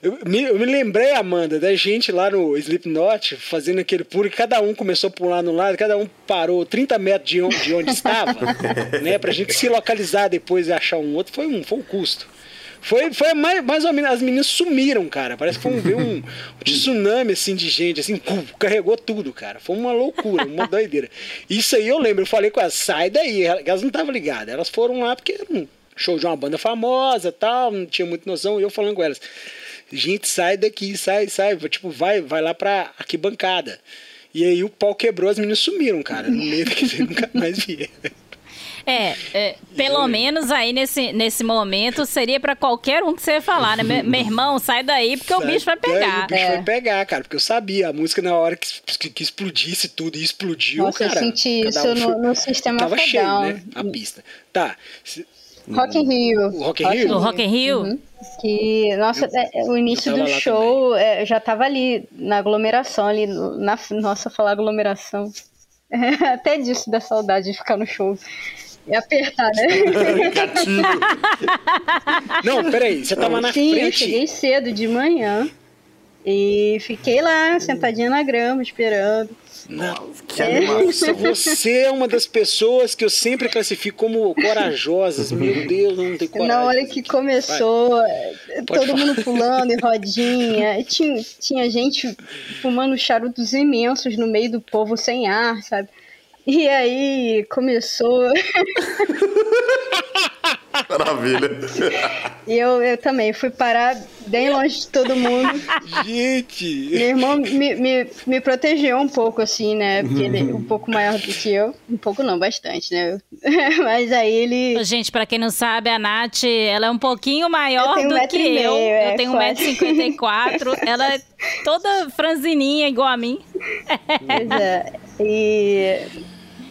[SPEAKER 2] eu, me, eu me lembrei, Amanda, da gente lá no Slipknot, fazendo aquele puro, e cada um começou a pular no lado, cada um parou 30 metros de onde, de onde estava, <laughs> né? Pra gente se localizar depois e achar um outro, foi um, foi um custo. Foi, foi mais, mais ou menos, as meninas sumiram, cara. Parece que foi um, um, um tsunami, assim, de gente, assim, pum, carregou tudo, cara. Foi uma loucura, uma doideira. Isso aí eu lembro, eu falei com elas, sai daí. Elas não estavam ligadas, elas foram lá porque era um show de uma banda famosa tal, não tinha muita noção, e eu falando com elas, gente, sai daqui, sai, sai, tipo, vai, vai lá pra arquibancada. E aí o pau quebrou, as meninas sumiram, cara, no meio daquele, <laughs> nunca mais vieram.
[SPEAKER 1] É, é, pelo menos aí nesse, nesse momento seria pra qualquer um que você ia falar, né? Meu, meu irmão, sai daí porque o
[SPEAKER 2] Sai
[SPEAKER 1] bicho vai
[SPEAKER 2] daí,
[SPEAKER 1] pegar.
[SPEAKER 2] O bicho
[SPEAKER 4] É.
[SPEAKER 2] vai pegar, cara, porque eu sabia, a música na hora que, que, que explodisse tudo e explodiu,
[SPEAKER 4] Nossa, eu
[SPEAKER 2] cara.
[SPEAKER 4] senti
[SPEAKER 2] cada
[SPEAKER 4] isso
[SPEAKER 2] um foi-
[SPEAKER 4] no, no sistema
[SPEAKER 2] Tava cheio, né? A pista. Tá.
[SPEAKER 4] Rock in Rio.
[SPEAKER 2] O Rock in Rio?
[SPEAKER 1] No Rock in Rio?
[SPEAKER 4] Uhum. Que, nossa,
[SPEAKER 2] Eu-
[SPEAKER 4] é, o início
[SPEAKER 2] eu
[SPEAKER 4] do show é, eu já tava ali na aglomeração, ali na, nossa, falar aglomeração. <laughs> Até disso da saudade de ficar no show. E apertar, né? <laughs>
[SPEAKER 3] Gatilho.
[SPEAKER 2] Não, peraí, você tava na
[SPEAKER 4] Sim, eu
[SPEAKER 2] frente.
[SPEAKER 4] cheguei cedo de manhã. E fiquei lá, sentadinha na grama, esperando.
[SPEAKER 3] Que animal. <laughs>
[SPEAKER 2] Nossa, você é uma das pessoas que eu sempre classifico como corajosas. Meu Deus, não tem coragem.
[SPEAKER 4] Na hora que começou,
[SPEAKER 2] Pode
[SPEAKER 4] todo mundo pulando em rodinha. E Tinha, tinha gente fumando charutos imensos no meio do povo sem ar, sabe? E aí começou. <laughs>
[SPEAKER 3] Maravilha.
[SPEAKER 4] E eu, eu também fui parar bem longe de todo mundo.
[SPEAKER 2] Gente,
[SPEAKER 4] Meu irmão me, me, me protegeu um pouco, assim, né? Porque ele é um pouco maior do que eu. Um pouco não, bastante, né? <laughs> Mas aí ele.
[SPEAKER 1] Gente, pra quem não sabe, a Nath, ela é um pouquinho maior
[SPEAKER 4] Eu um
[SPEAKER 1] do
[SPEAKER 4] metro
[SPEAKER 1] que
[SPEAKER 4] e
[SPEAKER 1] eu.
[SPEAKER 4] meio, é,
[SPEAKER 1] eu tenho
[SPEAKER 4] quase. <laughs>
[SPEAKER 1] 1,54m. ela é toda franzininha, igual a mim.
[SPEAKER 4] Pois é. E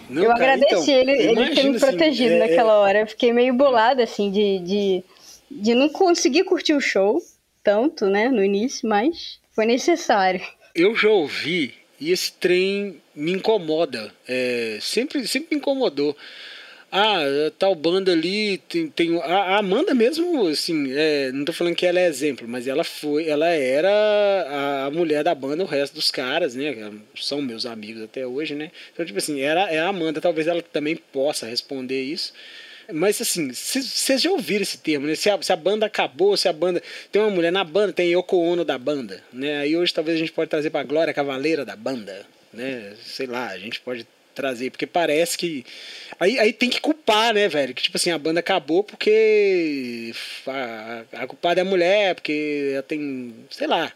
[SPEAKER 2] não,
[SPEAKER 4] eu
[SPEAKER 2] cara,
[SPEAKER 4] agradeci
[SPEAKER 2] então,
[SPEAKER 4] ele, ele ter me
[SPEAKER 2] assim,
[SPEAKER 4] protegido
[SPEAKER 2] é-
[SPEAKER 4] naquela hora. Eu fiquei meio bolada, assim, de, de, de não conseguir curtir o show tanto, né, no início, mas foi necessário.
[SPEAKER 2] eu já ouvi e esse trem me incomoda. É, sempre, sempre me incomodou. Ah, tal banda ali tem, tem a, Amanda mesmo, assim, é, não tô falando que ela é exemplo, mas ela foi, ela era a, mulher da banda, o resto dos caras, né? São meus amigos até hoje, né? Então, tipo assim, era, é a Amanda, talvez ela também possa responder isso. Mas assim, vocês já ouviram esse termo, né? Se a, se a banda acabou, se a banda. Tem uma mulher na banda, tem Yoko Ono da banda, né? Aí hoje talvez a gente pode trazer pra Glória Cavaleira da banda, né? Sei lá, a gente pode trazer, porque parece que. Aí, aí tem que culpar, né, velho? Que tipo assim, a banda acabou porque a, a culpada é a mulher, porque ela tem. sei lá.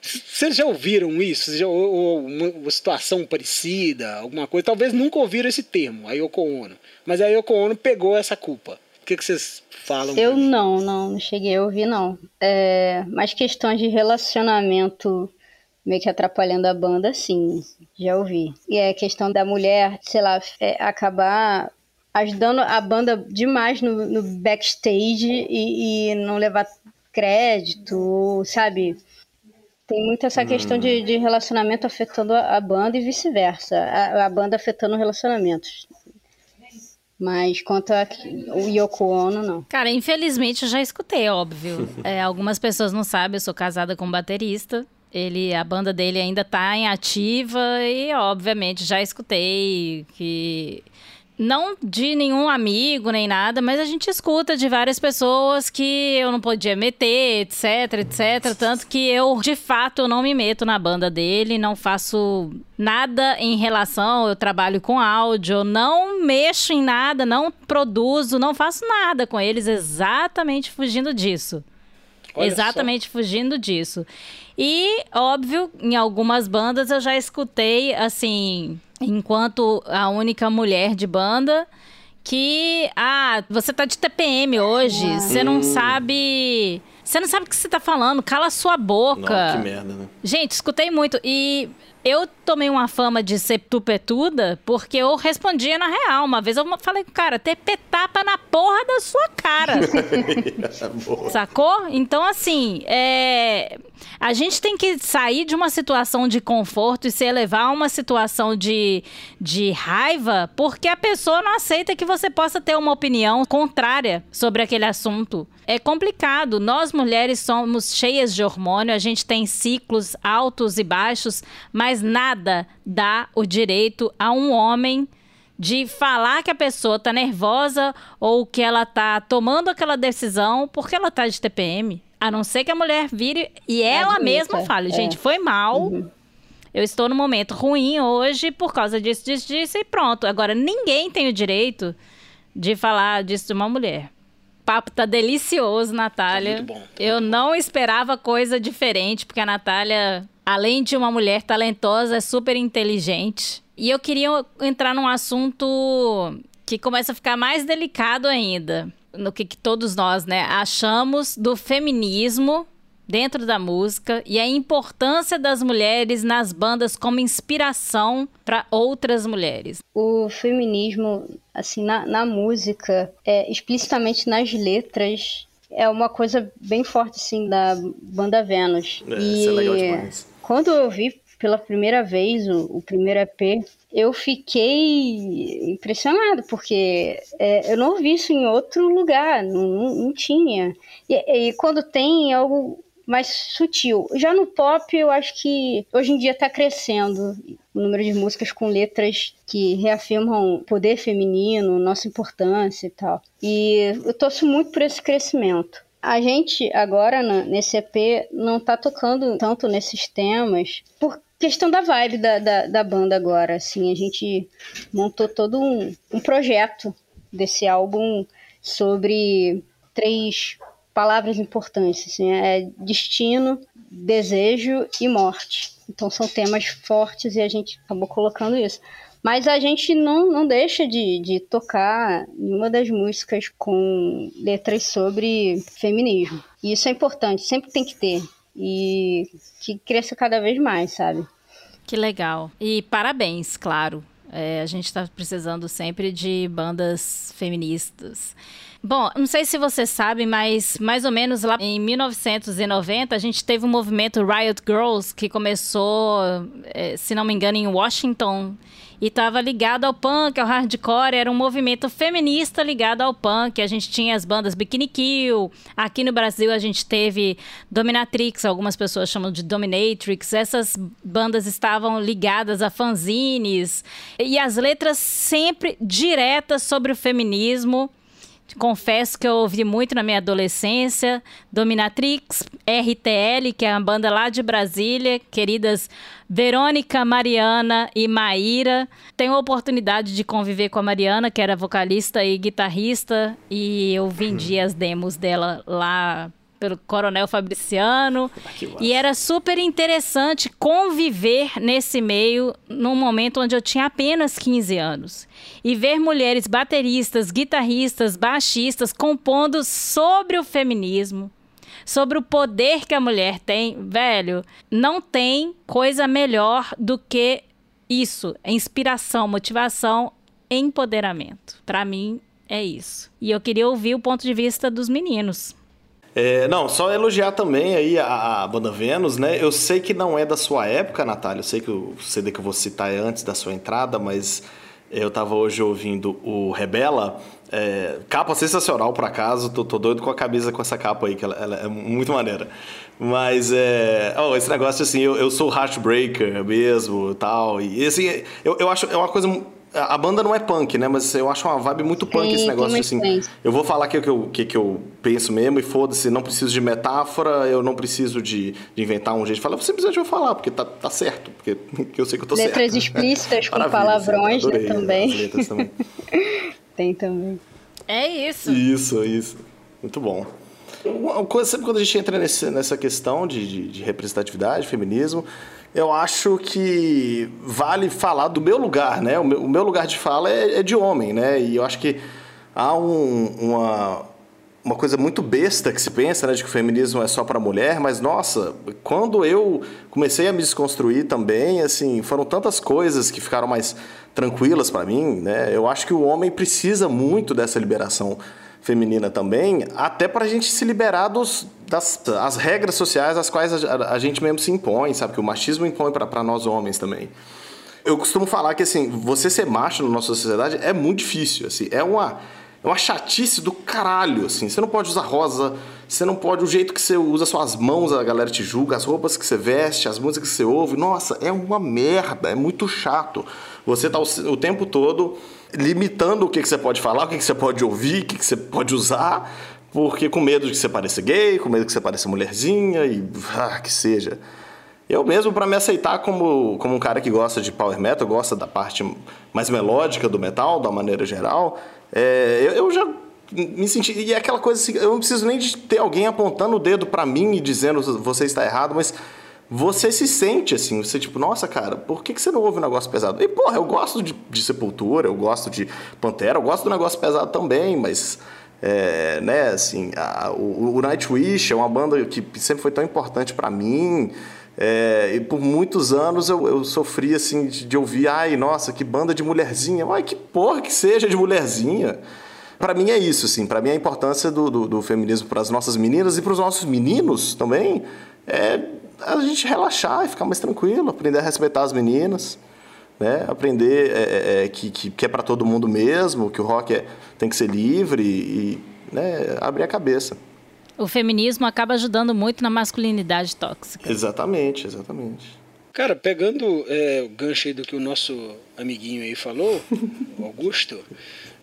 [SPEAKER 2] Vocês já ouviram isso? Vocês já, ou, uma situação parecida, alguma coisa? Talvez nunca ouviram esse termo, a Yoko Ono. Mas a Yoko Ono pegou essa culpa. O que, que vocês falam?
[SPEAKER 4] Eu não, não, não cheguei a ouvir, não. É, mas questões de relacionamento meio que atrapalhando a banda, sim, já ouvi. E é questão da mulher, sei lá, é, acabar ajudando a banda demais no, no backstage e, e não levar crédito, sabe? Tem muito essa questão de, de relacionamento afetando a, a banda e vice-versa. A, a banda afetando relacionamentos. Mas quanto a o Yoko Ono, não.
[SPEAKER 1] Cara, infelizmente eu já escutei, óbvio. <laughs> É, algumas pessoas não sabem, eu sou casada com um baterista. Ele, a banda dele ainda tá em ativa e, obviamente, já escutei que não de nenhum amigo nem nada, mas a gente escuta de várias pessoas que eu não podia meter, etc, etc. Tanto que eu, de fato, não me meto na banda dele, não faço nada em relação, eu trabalho com áudio, não mexo em nada, não produzo, não faço nada com eles, exatamente fugindo disso. Olha exatamente só. fugindo disso. E, óbvio, em algumas bandas eu já escutei, assim, enquanto a única mulher de banda que ah, você tá de TPM hoje, você não sabe, você não sabe o que você tá falando, cala sua boca.
[SPEAKER 3] Não, que merda, né?
[SPEAKER 1] Gente, escutei muito e eu tomei uma fama de ser tupetuda porque eu respondia na real. Uma vez eu falei, cara, ter petapa na porra da sua cara. <laughs> Sacou? Então, assim, é... a gente tem que sair de uma situação de conforto e se elevar a uma situação de, de raiva porque a pessoa não aceita que você possa ter uma opinião contrária sobre aquele assunto. É complicado. Nós mulheres somos cheias de hormônio, a gente tem ciclos altos e baixos, mas nada dá o direito a um homem de falar que a pessoa tá nervosa ou que ela tá tomando aquela decisão porque ela tá de TPM. A não ser que a mulher vire e ela Admita. mesma fale, gente, é. foi mal. Uhum. Eu estou no momento ruim hoje por causa disso, disso, disso e pronto. Agora, ninguém tem o direito de falar disso de uma mulher papo tá delicioso, Natália. Tá muito bom. Tá eu muito não bom. esperava coisa diferente, porque a Natália, além de uma mulher talentosa, é super inteligente. E eu queria entrar num assunto que começa a ficar mais delicado ainda. No que, que todos nós, né, achamos do feminismo dentro da música e a importância das mulheres nas bandas como inspiração para outras mulheres.
[SPEAKER 4] O feminismo, assim, na, na música, é, explicitamente nas letras, é uma coisa bem forte, assim, da banda Vênus.
[SPEAKER 3] É, e isso é legal demais.
[SPEAKER 4] Quando eu vi pela primeira vez o, o primeiro EP, eu fiquei impressionado, porque é, eu não vi isso em outro lugar, não, não, não tinha. E, e, quando tem, é algo mais sutil. Já no pop, eu acho que hoje em dia está crescendo o número de músicas com letras que reafirmam o poder feminino, nossa importância e tal. E eu torço muito por esse crescimento. A gente agora nesse EP não está tocando tanto nesses temas por questão da vibe da, da, da, banda agora. Assim, a gente montou todo um, um projeto desse álbum sobre três palavras importantes, assim, é destino, desejo e morte. Então são temas fortes e a gente acabou colocando isso. Mas a gente não, não deixa de, de tocar nenhuma das músicas com letras sobre feminismo. E isso é importante, sempre tem que ter. E que cresça cada vez mais, sabe?
[SPEAKER 1] Que legal. E parabéns, claro. É, a gente está precisando sempre de bandas feministas. Bom, não sei se você sabe, mas mais ou menos lá em 1990 a gente teve um movimento Riot Girls que começou, eh, se não me engano, em Washington e estava ligado ao punk, ao hardcore, era um movimento feminista ligado ao punk. A gente tinha as bandas Bikini Kill, aqui no Brasil a gente teve Dominatrix, algumas pessoas chamam de Dominatrix. Essas bandas estavam ligadas a fanzines e as letras sempre diretas sobre o feminismo. Confesso que eu ouvi muito na minha adolescência. Dominatrix, RTL, que é uma banda lá de Brasília, queridas Verônica, Mariana e Maíra. Tenho a oportunidade de conviver com a Mariana, que era vocalista e guitarrista, e eu vendi as demos dela lá pelo Coronel Fabriciano. E era super interessante conviver nesse meio num momento onde eu tinha apenas 15 anos. E ver mulheres bateristas, guitarristas, baixistas compondo sobre o feminismo, sobre o poder que a mulher tem, velho, não tem coisa melhor do que isso, inspiração, motivação, empoderamento. Para mim é isso. E eu queria ouvir o ponto de vista dos meninos.
[SPEAKER 3] É, não, só elogiar também aí a, a, banda Vênus, né? Eu sei que não é da sua época, Natália. Eu sei que o CD que eu vou citar é antes da sua entrada, mas eu tava hoje ouvindo o Rebela. É, capa sensacional, por acaso. Tô, tô, doido com a camisa com essa capa aí, que ela, ela é muito maneira. Mas é. Oh, esse negócio assim, eu, eu sou heartbreaker mesmo tal. E assim, eu, eu acho é uma coisa a banda não é punk, né? Mas eu acho uma vibe muito punk
[SPEAKER 4] Sim,
[SPEAKER 3] esse negócio assim. Eu vou falar aqui o que eu, que, que eu penso mesmo e foda-se, não preciso de metáfora, eu não preciso de, de inventar um jeito de falar. Eu simplesmente vou falar, porque tá, tá certo, porque, <laughs> porque eu sei que eu tô certo.
[SPEAKER 4] Letras explícitas com
[SPEAKER 3] Maravilha,
[SPEAKER 4] palavrões né, também. <laughs>
[SPEAKER 3] letras também. <laughs>
[SPEAKER 4] Tem também.
[SPEAKER 1] É isso.
[SPEAKER 3] Isso, isso. Muito bom. Uma coisa, sempre quando a gente entra nesse, nessa questão de, de, de representatividade, feminismo, eu acho que vale falar do meu lugar, né? O meu, o meu lugar de fala é, é, de homem, né? E eu acho que há um, uma, uma coisa muito besta que se pensa, né? De que o feminismo é só para mulher, mas nossa, quando eu comecei a me desconstruir também, assim, foram tantas coisas que ficaram mais tranquilas para mim, né? Eu acho que o homem precisa muito dessa liberação feminina também, até para a gente se liberar dos, das as regras sociais às quais a, a, gente mesmo se impõe, sabe? Que o machismo impõe para nós homens também. Eu costumo falar que, assim, você ser macho na nossa sociedade é muito difícil, assim, é uma, é uma chatice do caralho, assim. Você não pode usar rosa, você não pode... O jeito que você usa suas mãos, a galera te julga, as roupas que você veste, as músicas que você ouve, nossa, é uma merda, é muito chato. Você tá o, o tempo todo limitando o que, que você pode falar, o que, que você pode ouvir, o que, que você pode usar, porque com medo de que você pareça gay, com medo de que você pareça mulherzinha e ah, que seja. Eu mesmo, para me aceitar como, como um cara que gosta de power metal, gosta da parte mais melódica do metal, da maneira geral, é, eu, eu já me senti. E é aquela coisa assim, eu não preciso nem de ter alguém apontando o dedo para mim e dizendo você está errado, mas você se sente assim, você tipo, nossa, cara, por que, que você não ouve um negócio pesado? E, porra, eu gosto de, de Sepultura, eu gosto de Pantera, eu gosto do negócio pesado também, mas, é, né, assim, a, o, o Nightwish é uma banda que sempre foi tão importante para mim, é, e por muitos anos eu, eu sofri, assim, de, de, ouvir, ai, nossa, que banda de mulherzinha, ai, que porra que seja de mulherzinha. Para mim é isso, assim, para mim a importância do, do, do feminismo para as nossas meninas e para os nossos meninos também é a gente relaxar e ficar mais tranquilo, aprender a respeitar as meninas, né? aprender é, é, é que, que, que, é para todo mundo mesmo, que o rock é, tem que ser livre e né, abrir a cabeça.
[SPEAKER 1] O feminismo acaba ajudando muito na masculinidade tóxica.
[SPEAKER 3] Exatamente, exatamente.
[SPEAKER 2] Cara, pegando é, o gancho aí do que o nosso amiguinho aí falou, <laughs> Augusto,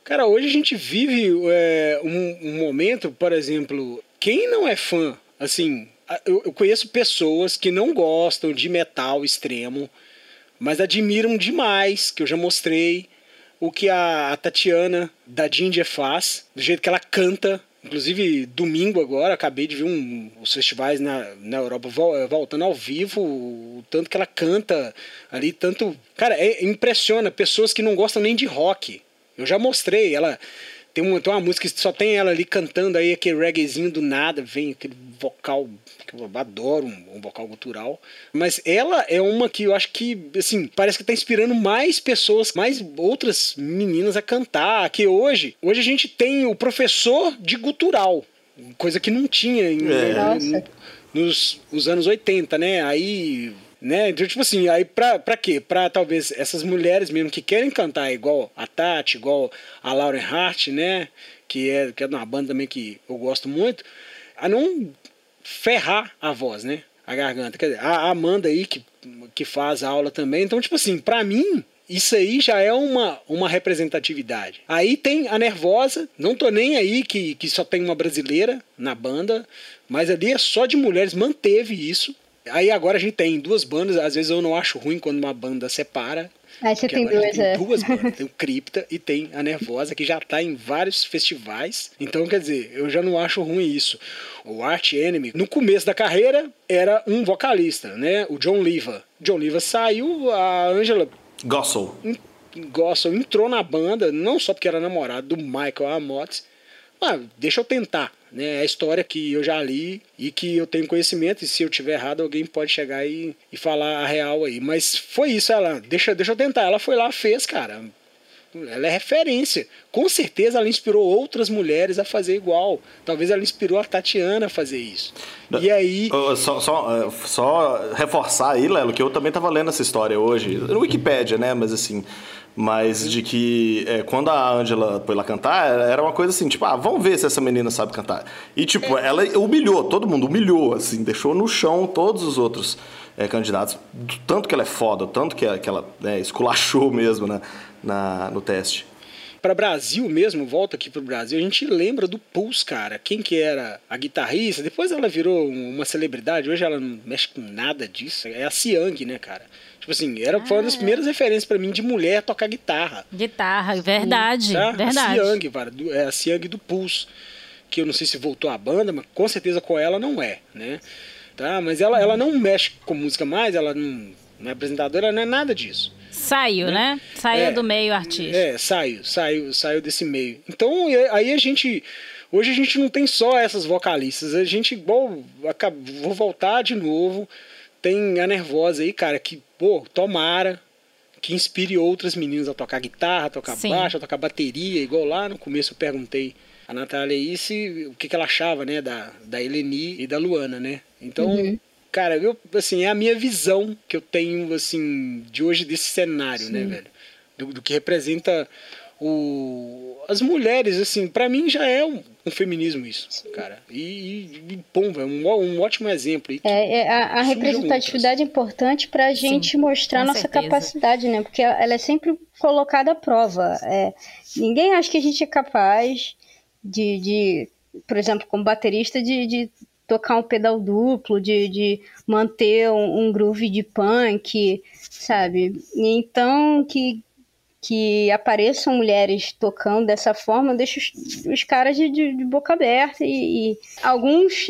[SPEAKER 2] cara, hoje a gente vive é, um, um momento, por exemplo, quem não é fã, assim, eu, eu conheço pessoas que não gostam de metal extremo, mas admiram demais, que eu já mostrei, o que a, Tatiana da Ginger faz, do jeito que ela canta. Inclusive, domingo agora, acabei de ver um, os festivais na, na Europa voltando ao vivo, o tanto que ela canta ali, tanto. Cara, é, impressiona pessoas que não gostam nem de rock. Eu já mostrei, ela tem uma, tem uma música que só tem ela ali cantando aí aquele reggaezinho do nada, vem aquele vocal que eu adoro, um, um, vocal cultural. Mas ela é uma que eu acho que, assim, parece que tá inspirando mais pessoas, mais outras meninas a cantar. Que hoje, hoje a gente tem o professor de gutural, coisa que não tinha em, é. nos, nos anos 80, né? Aí né? Então, tipo assim, aí pra, pra quê? Pra talvez essas mulheres mesmo que querem cantar igual a Tati, igual a Lauren Hart, né? Que é, que é uma banda também que eu gosto muito, a não ferrar a voz, né? A garganta. Quer dizer, a Amanda aí que, que faz a aula também. Então, tipo assim, pra mim, isso aí já é uma, uma representatividade. Aí tem a Nervosa, não tô nem aí que, que só tem uma brasileira na banda, mas ali é só de mulheres, manteve isso. Aí agora a gente tem duas bandas, às vezes eu não acho ruim quando uma banda separa.
[SPEAKER 4] Aí você tem duas,
[SPEAKER 2] tem é. duas <laughs> bandas. Tem o Cripta e tem a Nervosa, que já tá em vários festivais. Então, quer dizer, eu já não acho ruim isso. O Art Enemy, no começo da carreira, era um vocalista, né? O John Liva. John Liva saiu, a Angela...
[SPEAKER 3] Gossel.
[SPEAKER 2] Gossel entrou na banda, não só porque era namorado do Michael Amott, ah, deixa eu tentar. Né? É a história que eu já li e que eu tenho conhecimento, e se eu tiver errado, alguém pode chegar e, e falar a real aí. Mas foi isso, ela, deixa, deixa eu tentar. Ela foi lá, fez, cara. Ela é referência. Com certeza ela inspirou outras mulheres a fazer igual. Talvez ela inspirou a Tatiana a fazer isso. E aí.
[SPEAKER 3] Só, só, só reforçar aí, Lelo, que eu também estava lendo essa história hoje. No Wikipedia, né? Mas assim mas de que é, quando a Angela foi lá cantar, era uma coisa assim, tipo, ah, vamos ver se essa menina sabe cantar. E, tipo, ela humilhou, todo mundo humilhou, assim, deixou no chão todos os outros é, candidatos, tanto que ela é foda, tanto que, que ela né, esculachou mesmo né, na, no teste
[SPEAKER 2] para Brasil mesmo, volta aqui para o Brasil, a gente lembra do Pulse, cara. Quem que era a guitarrista? Depois ela virou uma celebridade, hoje ela não mexe com nada disso. É a Siang, né, cara? Tipo assim, era, foi uma das ah. primeiras referências para mim de mulher tocar guitarra.
[SPEAKER 1] Guitarra, verdade, tá? verdade.
[SPEAKER 2] A Siang, cara, é a Siang do Pulse. Que eu não sei se voltou à banda, mas com certeza com ela não é, né? Tá? Mas ela, ela não mexe com música mais, ela não, não é apresentadora, não é nada disso.
[SPEAKER 1] Saiu, né? né? Saiu é, do meio artístico.
[SPEAKER 2] É, saiu, saiu, saiu desse meio. Então, aí a gente. Hoje a gente não tem só essas vocalistas. A gente, bom, vou voltar de novo. Tem a Nervosa aí, cara, que, pô, tomara que inspire outras meninas a tocar guitarra, a tocar Sim. baixo, a tocar bateria, igual lá no começo eu perguntei a Natália aí se, o que, que ela achava, né, da, da Eleni e da Luana, né? Então, uhum. Cara, eu, assim, é a minha visão que eu tenho, assim, de hoje desse cenário, né, Sim. né, velho? Do, do, que representa o, as mulheres, assim, para mim já é um, um feminismo isso, Sim. cara. E, e, e pum, é um, um ótimo exemplo.
[SPEAKER 4] É, é, a, a representatividade é importante pra gente Sim, mostrar nossa certeza. capacidade, né? Porque ela é sempre colocada à prova. É, ninguém acha que a gente é capaz de, de por exemplo, como baterista, de, de tocar um pedal duplo, de, de manter um, um groove de punk, sabe? Então, que, que apareçam mulheres tocando dessa forma deixa os, os caras de, de, boca aberta e, e, alguns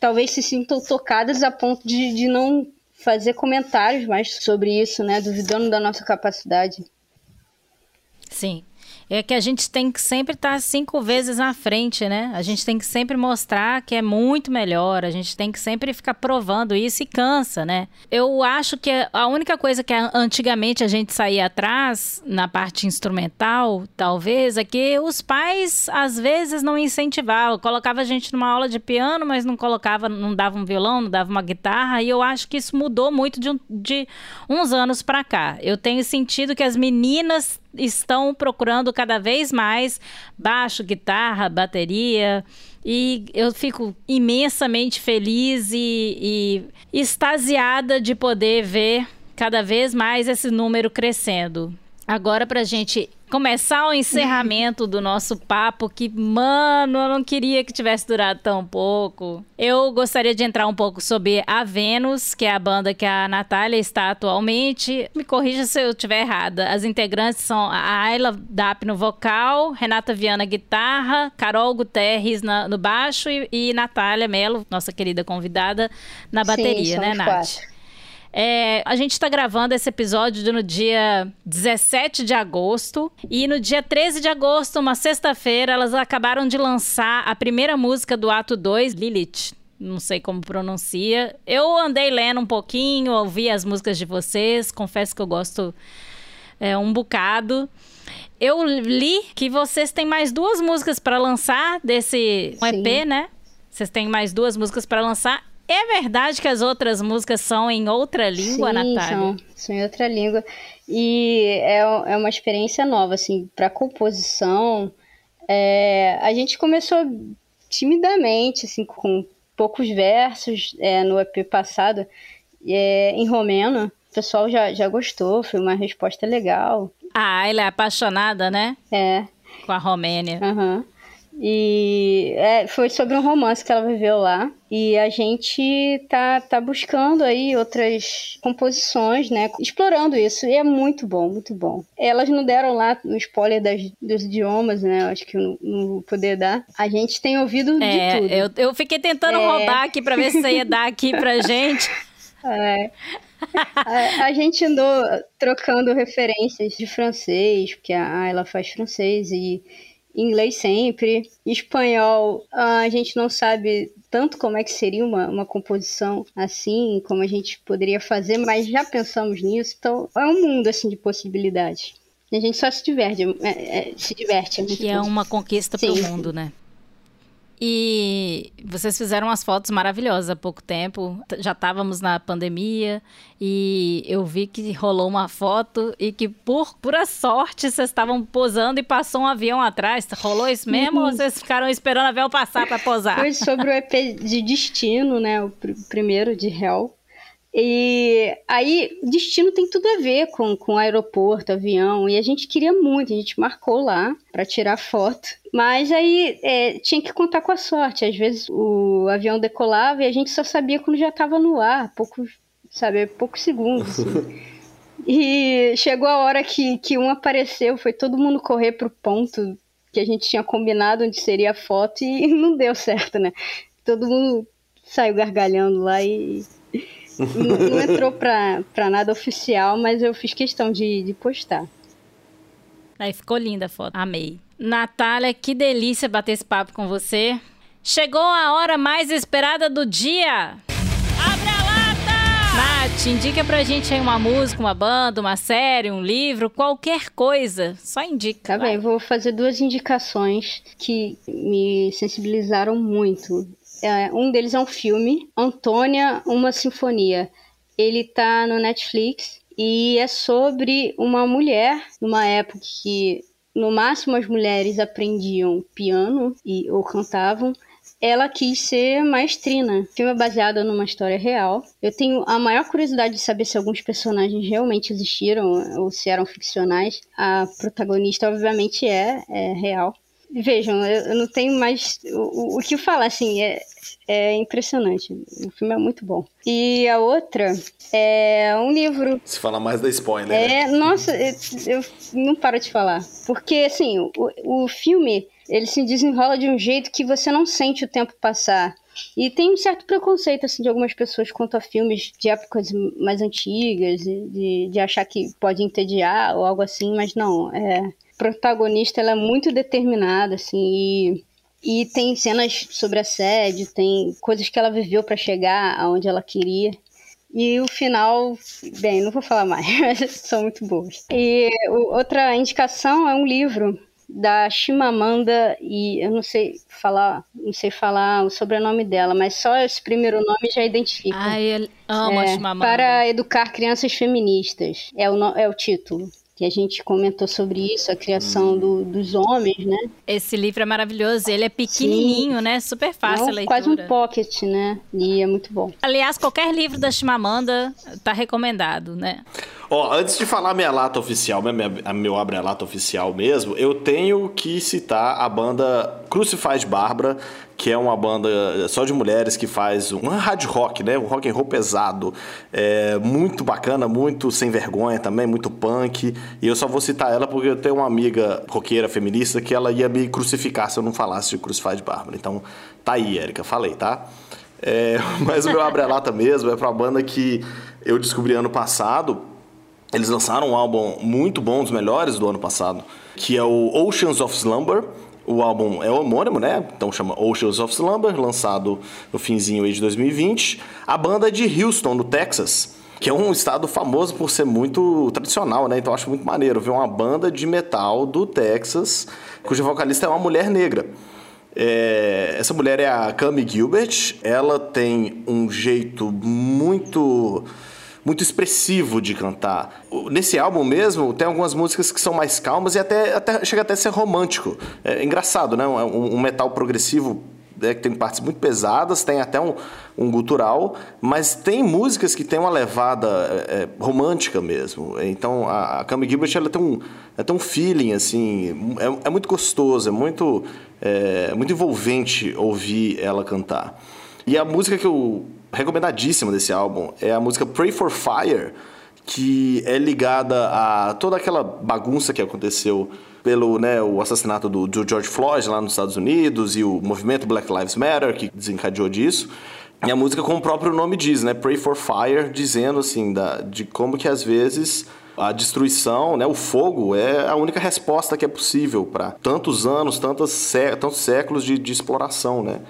[SPEAKER 4] talvez se sintam tocadas a ponto de, de não fazer comentários mais sobre isso, né? Duvidando da nossa capacidade.
[SPEAKER 1] Sim é que a gente tem que sempre estar tá cinco vezes à frente, né? A gente tem que sempre mostrar que é muito melhor, a gente tem que sempre ficar provando isso e cansa, né? Eu acho que a única coisa que antigamente a gente saía atrás na parte instrumental, talvez, é que os pais às vezes não incentivavam, colocava a gente numa aula de piano, mas não colocava, não dava um violão, não dava uma guitarra, e eu acho que isso mudou muito de, de uns anos para cá. Eu tenho sentido que as meninas estão procurando cada vez mais baixo, guitarra, bateria. E eu fico imensamente feliz e, e extasiada de poder ver cada vez mais esse número crescendo. Agora, para a gente começar o encerramento do nosso papo, que, mano, eu não queria que tivesse durado tão pouco. Eu gostaria de entrar um pouco sobre a Vênus, que é a banda que a Natália está atualmente. Me corrija se eu estiver errada. As integrantes são a Ayla Dap no vocal, Renata Viana guitarra, Carol Guterres na, no baixo e, e Natália Melo, nossa querida convidada, na bateria, Sim, né, Nath? Quatro. É, a gente está gravando esse episódio no dia 17 de agosto. E no dia 13 de agosto, uma sexta-feira, elas acabaram de lançar a primeira música do ato 2, Lilith. Não sei como pronuncia. Eu andei lendo um pouquinho, ouvi as músicas de vocês. Confesso que eu gosto é, um bocado. Eu li que vocês têm mais duas músicas para lançar desse um EP, né? Vocês têm mais duas músicas para lançar é verdade que as outras músicas são em outra língua,
[SPEAKER 4] Sim,
[SPEAKER 1] Natália?
[SPEAKER 4] São, são em outra língua. E é, é uma experiência nova, assim, para composição. É, a gente começou timidamente, assim, com poucos versos é, no EP passado, é, em romeno. O pessoal já, já gostou, foi uma resposta legal.
[SPEAKER 1] Ah, ela é apaixonada, né?
[SPEAKER 4] É.
[SPEAKER 1] Com a Romênia.
[SPEAKER 4] Uhum. E é, foi sobre um romance que ela viveu lá. E a gente tá, tá buscando aí outras composições, né? Explorando isso. E é muito bom, muito bom. Elas não deram lá o spoiler das, dos idiomas, né? Acho que eu não, não vou poder dar. A gente tem ouvido é, de tudo.
[SPEAKER 1] Eu, eu fiquei tentando é... roubar aqui pra ver se você ia dar aqui pra <laughs> gente.
[SPEAKER 4] É. A, a, gente andou trocando referências de francês, porque a ela faz francês e inglês sempre. Espanhol, a gente não sabe tanto como é que seria uma, uma composição assim, como a gente poderia fazer, mas já pensamos nisso, então é um mundo assim de possibilidades. A gente só se diverte, é, é, se diverte. É
[SPEAKER 1] e é uma conquista para o mundo, né? E vocês fizeram umas fotos maravilhosas há pouco tempo. Já estávamos na pandemia e eu vi que rolou uma foto e que, por pura sorte, vocês estavam posando e passou um avião atrás. Rolou isso mesmo ou vocês ficaram esperando o avião passar para posar?
[SPEAKER 4] Foi sobre o EP de Destino, né? O pr primeiro de Hell. E aí, destino tem tudo a ver com, com aeroporto, avião, e a gente queria muito, a gente marcou lá para tirar foto. Mas aí é, tinha que contar com a sorte. Às vezes o avião decolava e a gente só sabia quando já estava no ar, poucos, sabe, poucos segundos. Assim. <laughs> e chegou a hora que, que um apareceu, foi todo mundo correr pro ponto que a gente tinha combinado onde seria a foto e <laughs> não deu certo, né? Todo mundo saiu gargalhando lá e não, não entrou pra, pra nada oficial, mas eu fiz questão de, de postar.
[SPEAKER 1] Aí ficou linda a foto, amei. Natália, que delícia bater esse papo com você. Chegou a hora mais esperada do dia. Abre a lata! Nath, indica pra gente aí uma música, uma banda, uma série, um livro, qualquer coisa. Só indica.
[SPEAKER 4] Tá vai. bem, vou fazer duas indicações que me sensibilizaram muito. É, um deles é um filme, Antônia, uma sinfonia. Ele tá no Netflix e é sobre uma mulher numa época que no máximo as mulheres aprendiam piano e ou cantavam. Ela quis ser maestrina. O filme é baseado numa história real. Eu tenho a maior curiosidade de saber se alguns personagens realmente existiram ou se eram ficcionais. A protagonista, obviamente, é, é real. Vejam, eu, não tenho mais o, o, que falar, assim, é, é impressionante. O filme é muito bom. E a outra é um livro.
[SPEAKER 3] Se fala mais da spoiler.
[SPEAKER 4] É, né? nossa, eu, eu, não paro de falar. Porque, assim, o, o filme ele se desenrola de um jeito que você não sente o tempo passar. E tem um certo preconceito assim de algumas pessoas quanto a filmes de épocas mais antigas, de, de achar que pode entediar ou algo assim, mas não. É, protagonista ela é muito determinada, assim, e, e tem cenas sobre assédio, tem coisas que ela viveu para chegar aonde ela queria. E o final, bem, não vou falar mais, <laughs> mas são muito boas. E outra indicação é um livro da Chimamanda e eu não sei falar, não sei falar o sobrenome dela, mas só esse primeiro nome já identifica.
[SPEAKER 1] Ai, eu amo é, a Chimamanda.
[SPEAKER 4] Para educar crianças feministas é o, é o título que a gente comentou sobre isso, a criação do, dos homens, né?
[SPEAKER 1] Esse livro é maravilhoso, ele é pequenininho, Sim. né? Super fácil Não, a leitura.
[SPEAKER 4] Quase um pocket, né? E é muito bom.
[SPEAKER 1] Aliás, qualquer livro da Chimamanda tá recomendado, né?
[SPEAKER 3] Ó, oh, antes de falar minha lata oficial, minha, a meu abre a lata oficial mesmo, eu tenho que citar a banda Crucified Bárbara, que é uma banda só de mulheres que faz um hard rock, né? Um rock and roll pesado. É muito bacana, muito sem vergonha também, muito punk. E eu só vou citar ela porque eu tenho uma amiga roqueira feminista que ela ia me crucificar se eu não falasse de Crucified Bárbara. Então, tá aí, Érica, falei, tá? É, <laughs> mas o meu abre a lata mesmo é pra banda que eu descobri ano passado eles lançaram um álbum muito bom, um dos melhores do ano passado, que é o Oceans of Slumber. O álbum é homônimo, né? Então chama Oceans of Slumber, lançado no finzinho aí de 2020. A banda é de Houston, no Texas, que é um estado famoso por ser muito tradicional, né? Então acho muito maneiro ver uma banda de metal do Texas, cuja vocalista é uma mulher negra. É, essa mulher é a Cami Gilbert. Ela tem um jeito muito muito expressivo de cantar. Nesse álbum mesmo, tem algumas músicas que são mais calmas e até, até chega até a ser romântico. É engraçado, né? Um, um metal progressivo é, que tem partes muito pesadas, tem até um, um gutural, mas tem músicas que tem uma levada é, é romântica mesmo. Então a, a Cami Gilbert ela tem um, ela tem um feeling assim, é, é muito gostoso, é muito, é, muito envolvente ouvir ela cantar. E a música que eu recomendadíssima desse álbum é a música Pray for Fire, que é ligada a toda aquela bagunça que aconteceu pelo né, o assassinato do, do, George Floyd lá nos Estados Unidos e o movimento Black Lives Matter que desencadeou disso. E a música, como o próprio nome diz, né, Pray for Fire, dizendo assim da, de como que às vezes a destruição, né, o fogo é a única resposta que é possível para tantos anos, tantos, tantos séculos de, de exploração, né?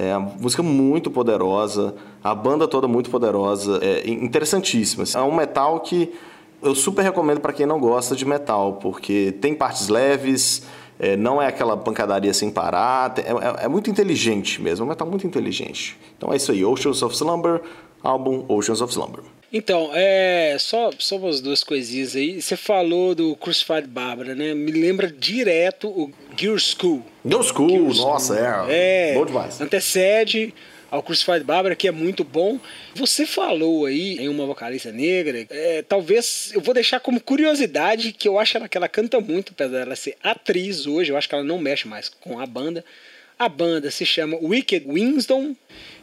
[SPEAKER 3] É uma música muito poderosa, a banda toda muito poderosa, é interessantíssima. É um metal que eu super recomendo para quem não gosta de metal, porque tem partes leves, é, não é aquela pancadaria sem parar, é, é, é, muito inteligente mesmo, é um metal muito inteligente. Então é isso aí, Oceans of Slumber, álbum Oceans of Slumber.
[SPEAKER 2] Então, é, só, só umas duas coisinhas aí. Você falou do Crucified Barbara, né? Me lembra direto o Gear School.
[SPEAKER 3] Gear School, Gear nossa, School. é. É. Bom demais.
[SPEAKER 2] Antecede ao Crucified Barbara, que é muito bom. Você falou aí em uma vocalista negra, é, talvez eu vou deixar como curiosidade que eu acho que ela canta muito, apesar dela ser atriz hoje, eu acho que ela não mexe mais com a banda. A banda se chama Wicked Winston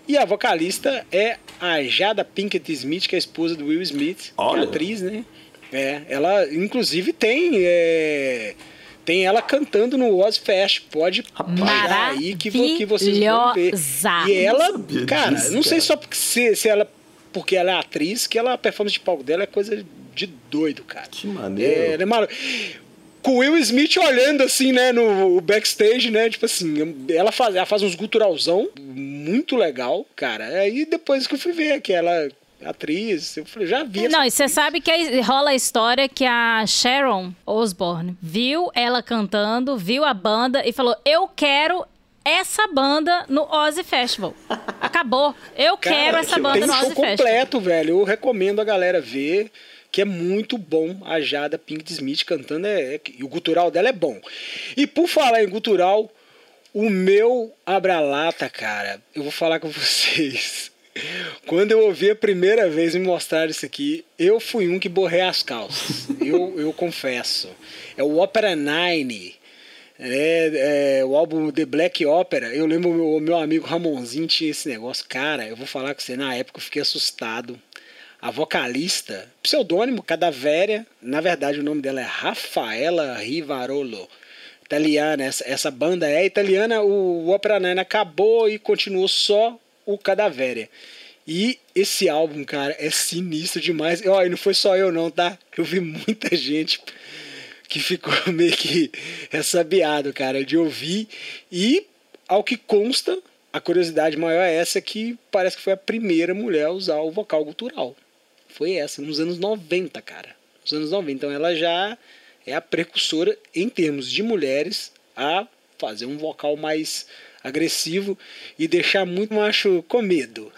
[SPEAKER 2] e a vocalista é a Jada Pinkett Smith, que é a esposa do Will Smith, Olha. que é atriz, né? É, ela inclusive tem é, tem ela cantando no Ozfest. Pode parar aí que, que vocês vão ver. E ela, cara, disso, não sei só porque se, se ela porque ela é atriz que ela a performance de palco dela é coisa de doido, cara.
[SPEAKER 3] Que maneiro. É,
[SPEAKER 2] ela é maluca com o Will Smith olhando assim, né, no backstage, né? Tipo assim, ela faz, ela faz uns guturalzão muito legal, cara. Aí depois que eu fui ver que ela atriz, eu falei, já vi.
[SPEAKER 1] Não, e você sabe que rola a história que a Sharon Osbourne viu ela cantando, viu a banda e falou: "Eu quero essa banda no Ozzy Festival. Acabou. Eu Cara, quero essa banda no Ozzy Festival.
[SPEAKER 2] completo, velho. Eu recomendo a galera ver que é muito bom a Jada Pink Smith cantando, é, é, e o gutural dela é bom. E por falar em gutural, o meu Abralata, cara, eu vou falar com <laughs> vocês. Quando eu ouvi a primeira vez me mostrar isso aqui, eu fui um que borrei as calças. <laughs> eu, eu confesso. É o Opera Nine. É, é, o álbum The Black Opera. Eu lembro o meu, meu amigo Ramonzinho tinha esse negócio. Cara, eu vou falar com você, na época eu fiquei assustado a vocalista, pseudônimo Cadavéria, na verdade o nome dela é Rafaela Rivarolo. Italiana, essa, essa banda é italiana, o Opera Nine acabou e continuou só o Cadavéria. E esse álbum, cara, é sinistro demais. E, ó, e não foi só eu não, tá? Eu vi muita gente que ficou <laughs> meio que ressabiado, cara, de ouvir. E, ao que consta, a curiosidade maior é essa que parece que foi a primeira mulher a usar o vocal gutural foi essa, nos anos 90, cara. Nos anos 90. Então ela já é a precursora em termos de mulheres a fazer um vocal mais agressivo e deixar muito macho com medo.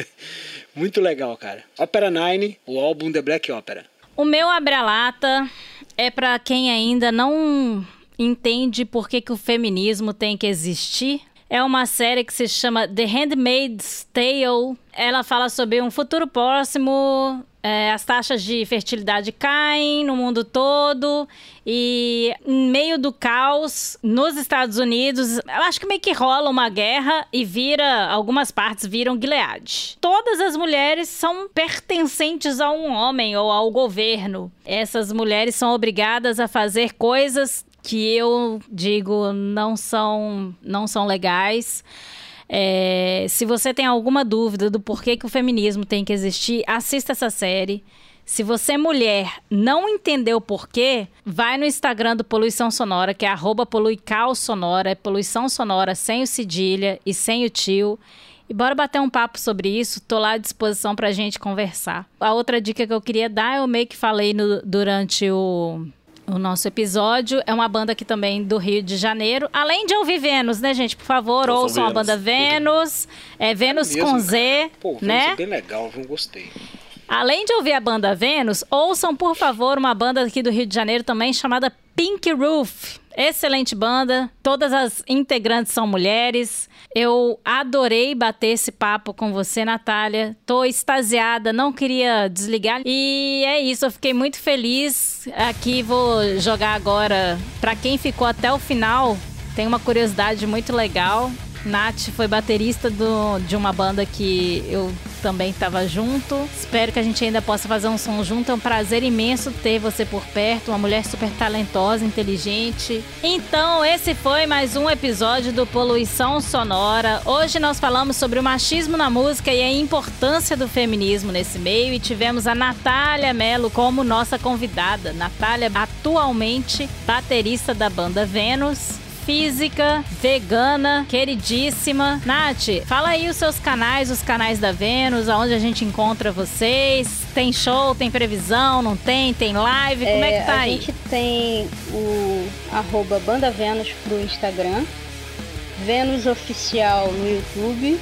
[SPEAKER 2] <laughs> muito legal, cara. Opera Nine, o álbum The Black Opera.
[SPEAKER 1] O meu abralata é para quem ainda não entende por que, que o feminismo tem que existir é uma série que se chama The Handmaid's Tale. Ela fala sobre um futuro próximo. É, as taxas de fertilidade caem no mundo todo e em meio do caos nos Estados Unidos, eu acho que meio que rola uma guerra e vira algumas partes viram Gilead. Todas as mulheres são pertencentes a um homem ou ao governo. Essas mulheres são obrigadas a fazer coisas que eu digo não são, não são legais. É, se você tem alguma dúvida do porquê que o feminismo tem que existir, assista essa série. Se você, mulher, não entendeu o porquê, vai no Instagram do Poluição Sonora, que é arroba poluicalsonora, é poluição sonora sem o cedilha e sem o tio. E bora bater um papo sobre isso, tô lá à disposição pra gente conversar. A outra dica que eu queria dar, eu meio que falei no, durante o, o nosso episódio. É uma banda aqui também do Rio de Janeiro. Além de ouvir Vênus, né, gente? Por favor, ouçam Vênus. a banda Vênus. É Vênus é com Z, Pô, né?
[SPEAKER 2] É bem legal, eu gostei.
[SPEAKER 1] Além de ouvir a banda Vênus, ouçam, por favor, uma banda aqui do Rio de Janeiro também chamada Pink Roof. Excelente banda, todas as integrantes são mulheres. Eu adorei bater esse papo com você, Natália. Tô extasiada, não queria desligar. E é isso, eu fiquei muito feliz. Aqui vou jogar agora para quem ficou até o final. Tem uma curiosidade muito legal. Nath foi baterista do, de uma banda que eu também estava junto. Espero que a gente ainda possa fazer um som junto. É um prazer imenso ter você por perto, uma mulher super talentosa, inteligente. Então, esse foi mais um episódio do Poluição Sonora. Hoje nós falamos sobre o machismo na música e a importância do feminismo nesse meio e tivemos a Natália Mello como nossa convidada. Natália, atualmente baterista da banda Vênus física, vegana, queridíssima. Nath, fala aí os seus canais, os canais da Vênus, aonde a gente encontra vocês. Tem show, tem previsão, não tem? Tem live? Como é, é que tá
[SPEAKER 4] a
[SPEAKER 1] aí?
[SPEAKER 4] A gente tem o arroba Banda Vênus pro Instagram, Vênus Oficial no YouTube,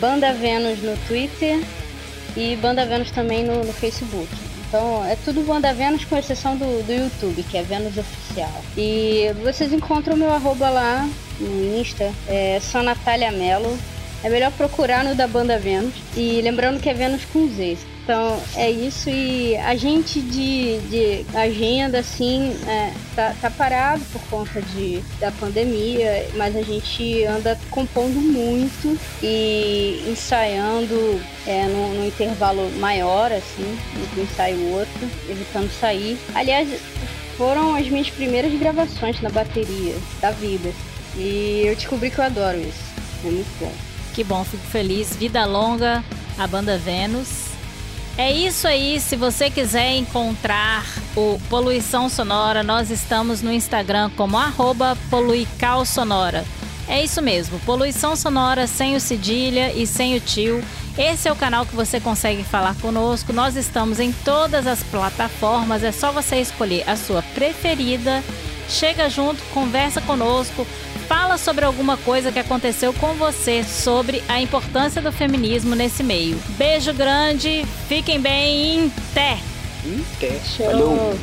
[SPEAKER 4] Banda Vênus no Twitter e Banda Vênus também no, no Facebook. Então é tudo Banda Vênus com exceção do, do YouTube, que é Vênus Oficial. E vocês encontram o meu arroba lá no Insta, é só Natália Mello. É melhor procurar no da Banda Vênus. E lembrando que é Vênus com Z. Então é isso e a gente de, de agenda assim é, tá, tá, parado por conta de, da pandemia, mas a gente anda compondo muito e ensaiando é, no, no intervalo maior, assim, entre um ensaio e outro, evitando sair. Aliás, foram as minhas primeiras gravações na bateria da vida. E eu descobri que eu adoro isso. É muito bom.
[SPEAKER 1] Que bom, fico feliz. Vida longa, a banda Vênus. É isso aí. Se você quiser encontrar o Poluição Sonora, nós estamos no Instagram como arroba poluicalsonora. É isso mesmo, Poluição Sonora sem o cedilha e sem o tio. Esse é o canal que você consegue falar conosco. Nós estamos em todas as plataformas. É só você escolher a sua preferida. Chega junto, conversa conosco, fala sobre alguma coisa que aconteceu com você sobre a importância do feminismo nesse meio. Beijo grande, fiquem bem, até!
[SPEAKER 2] Até!
[SPEAKER 3] Falou!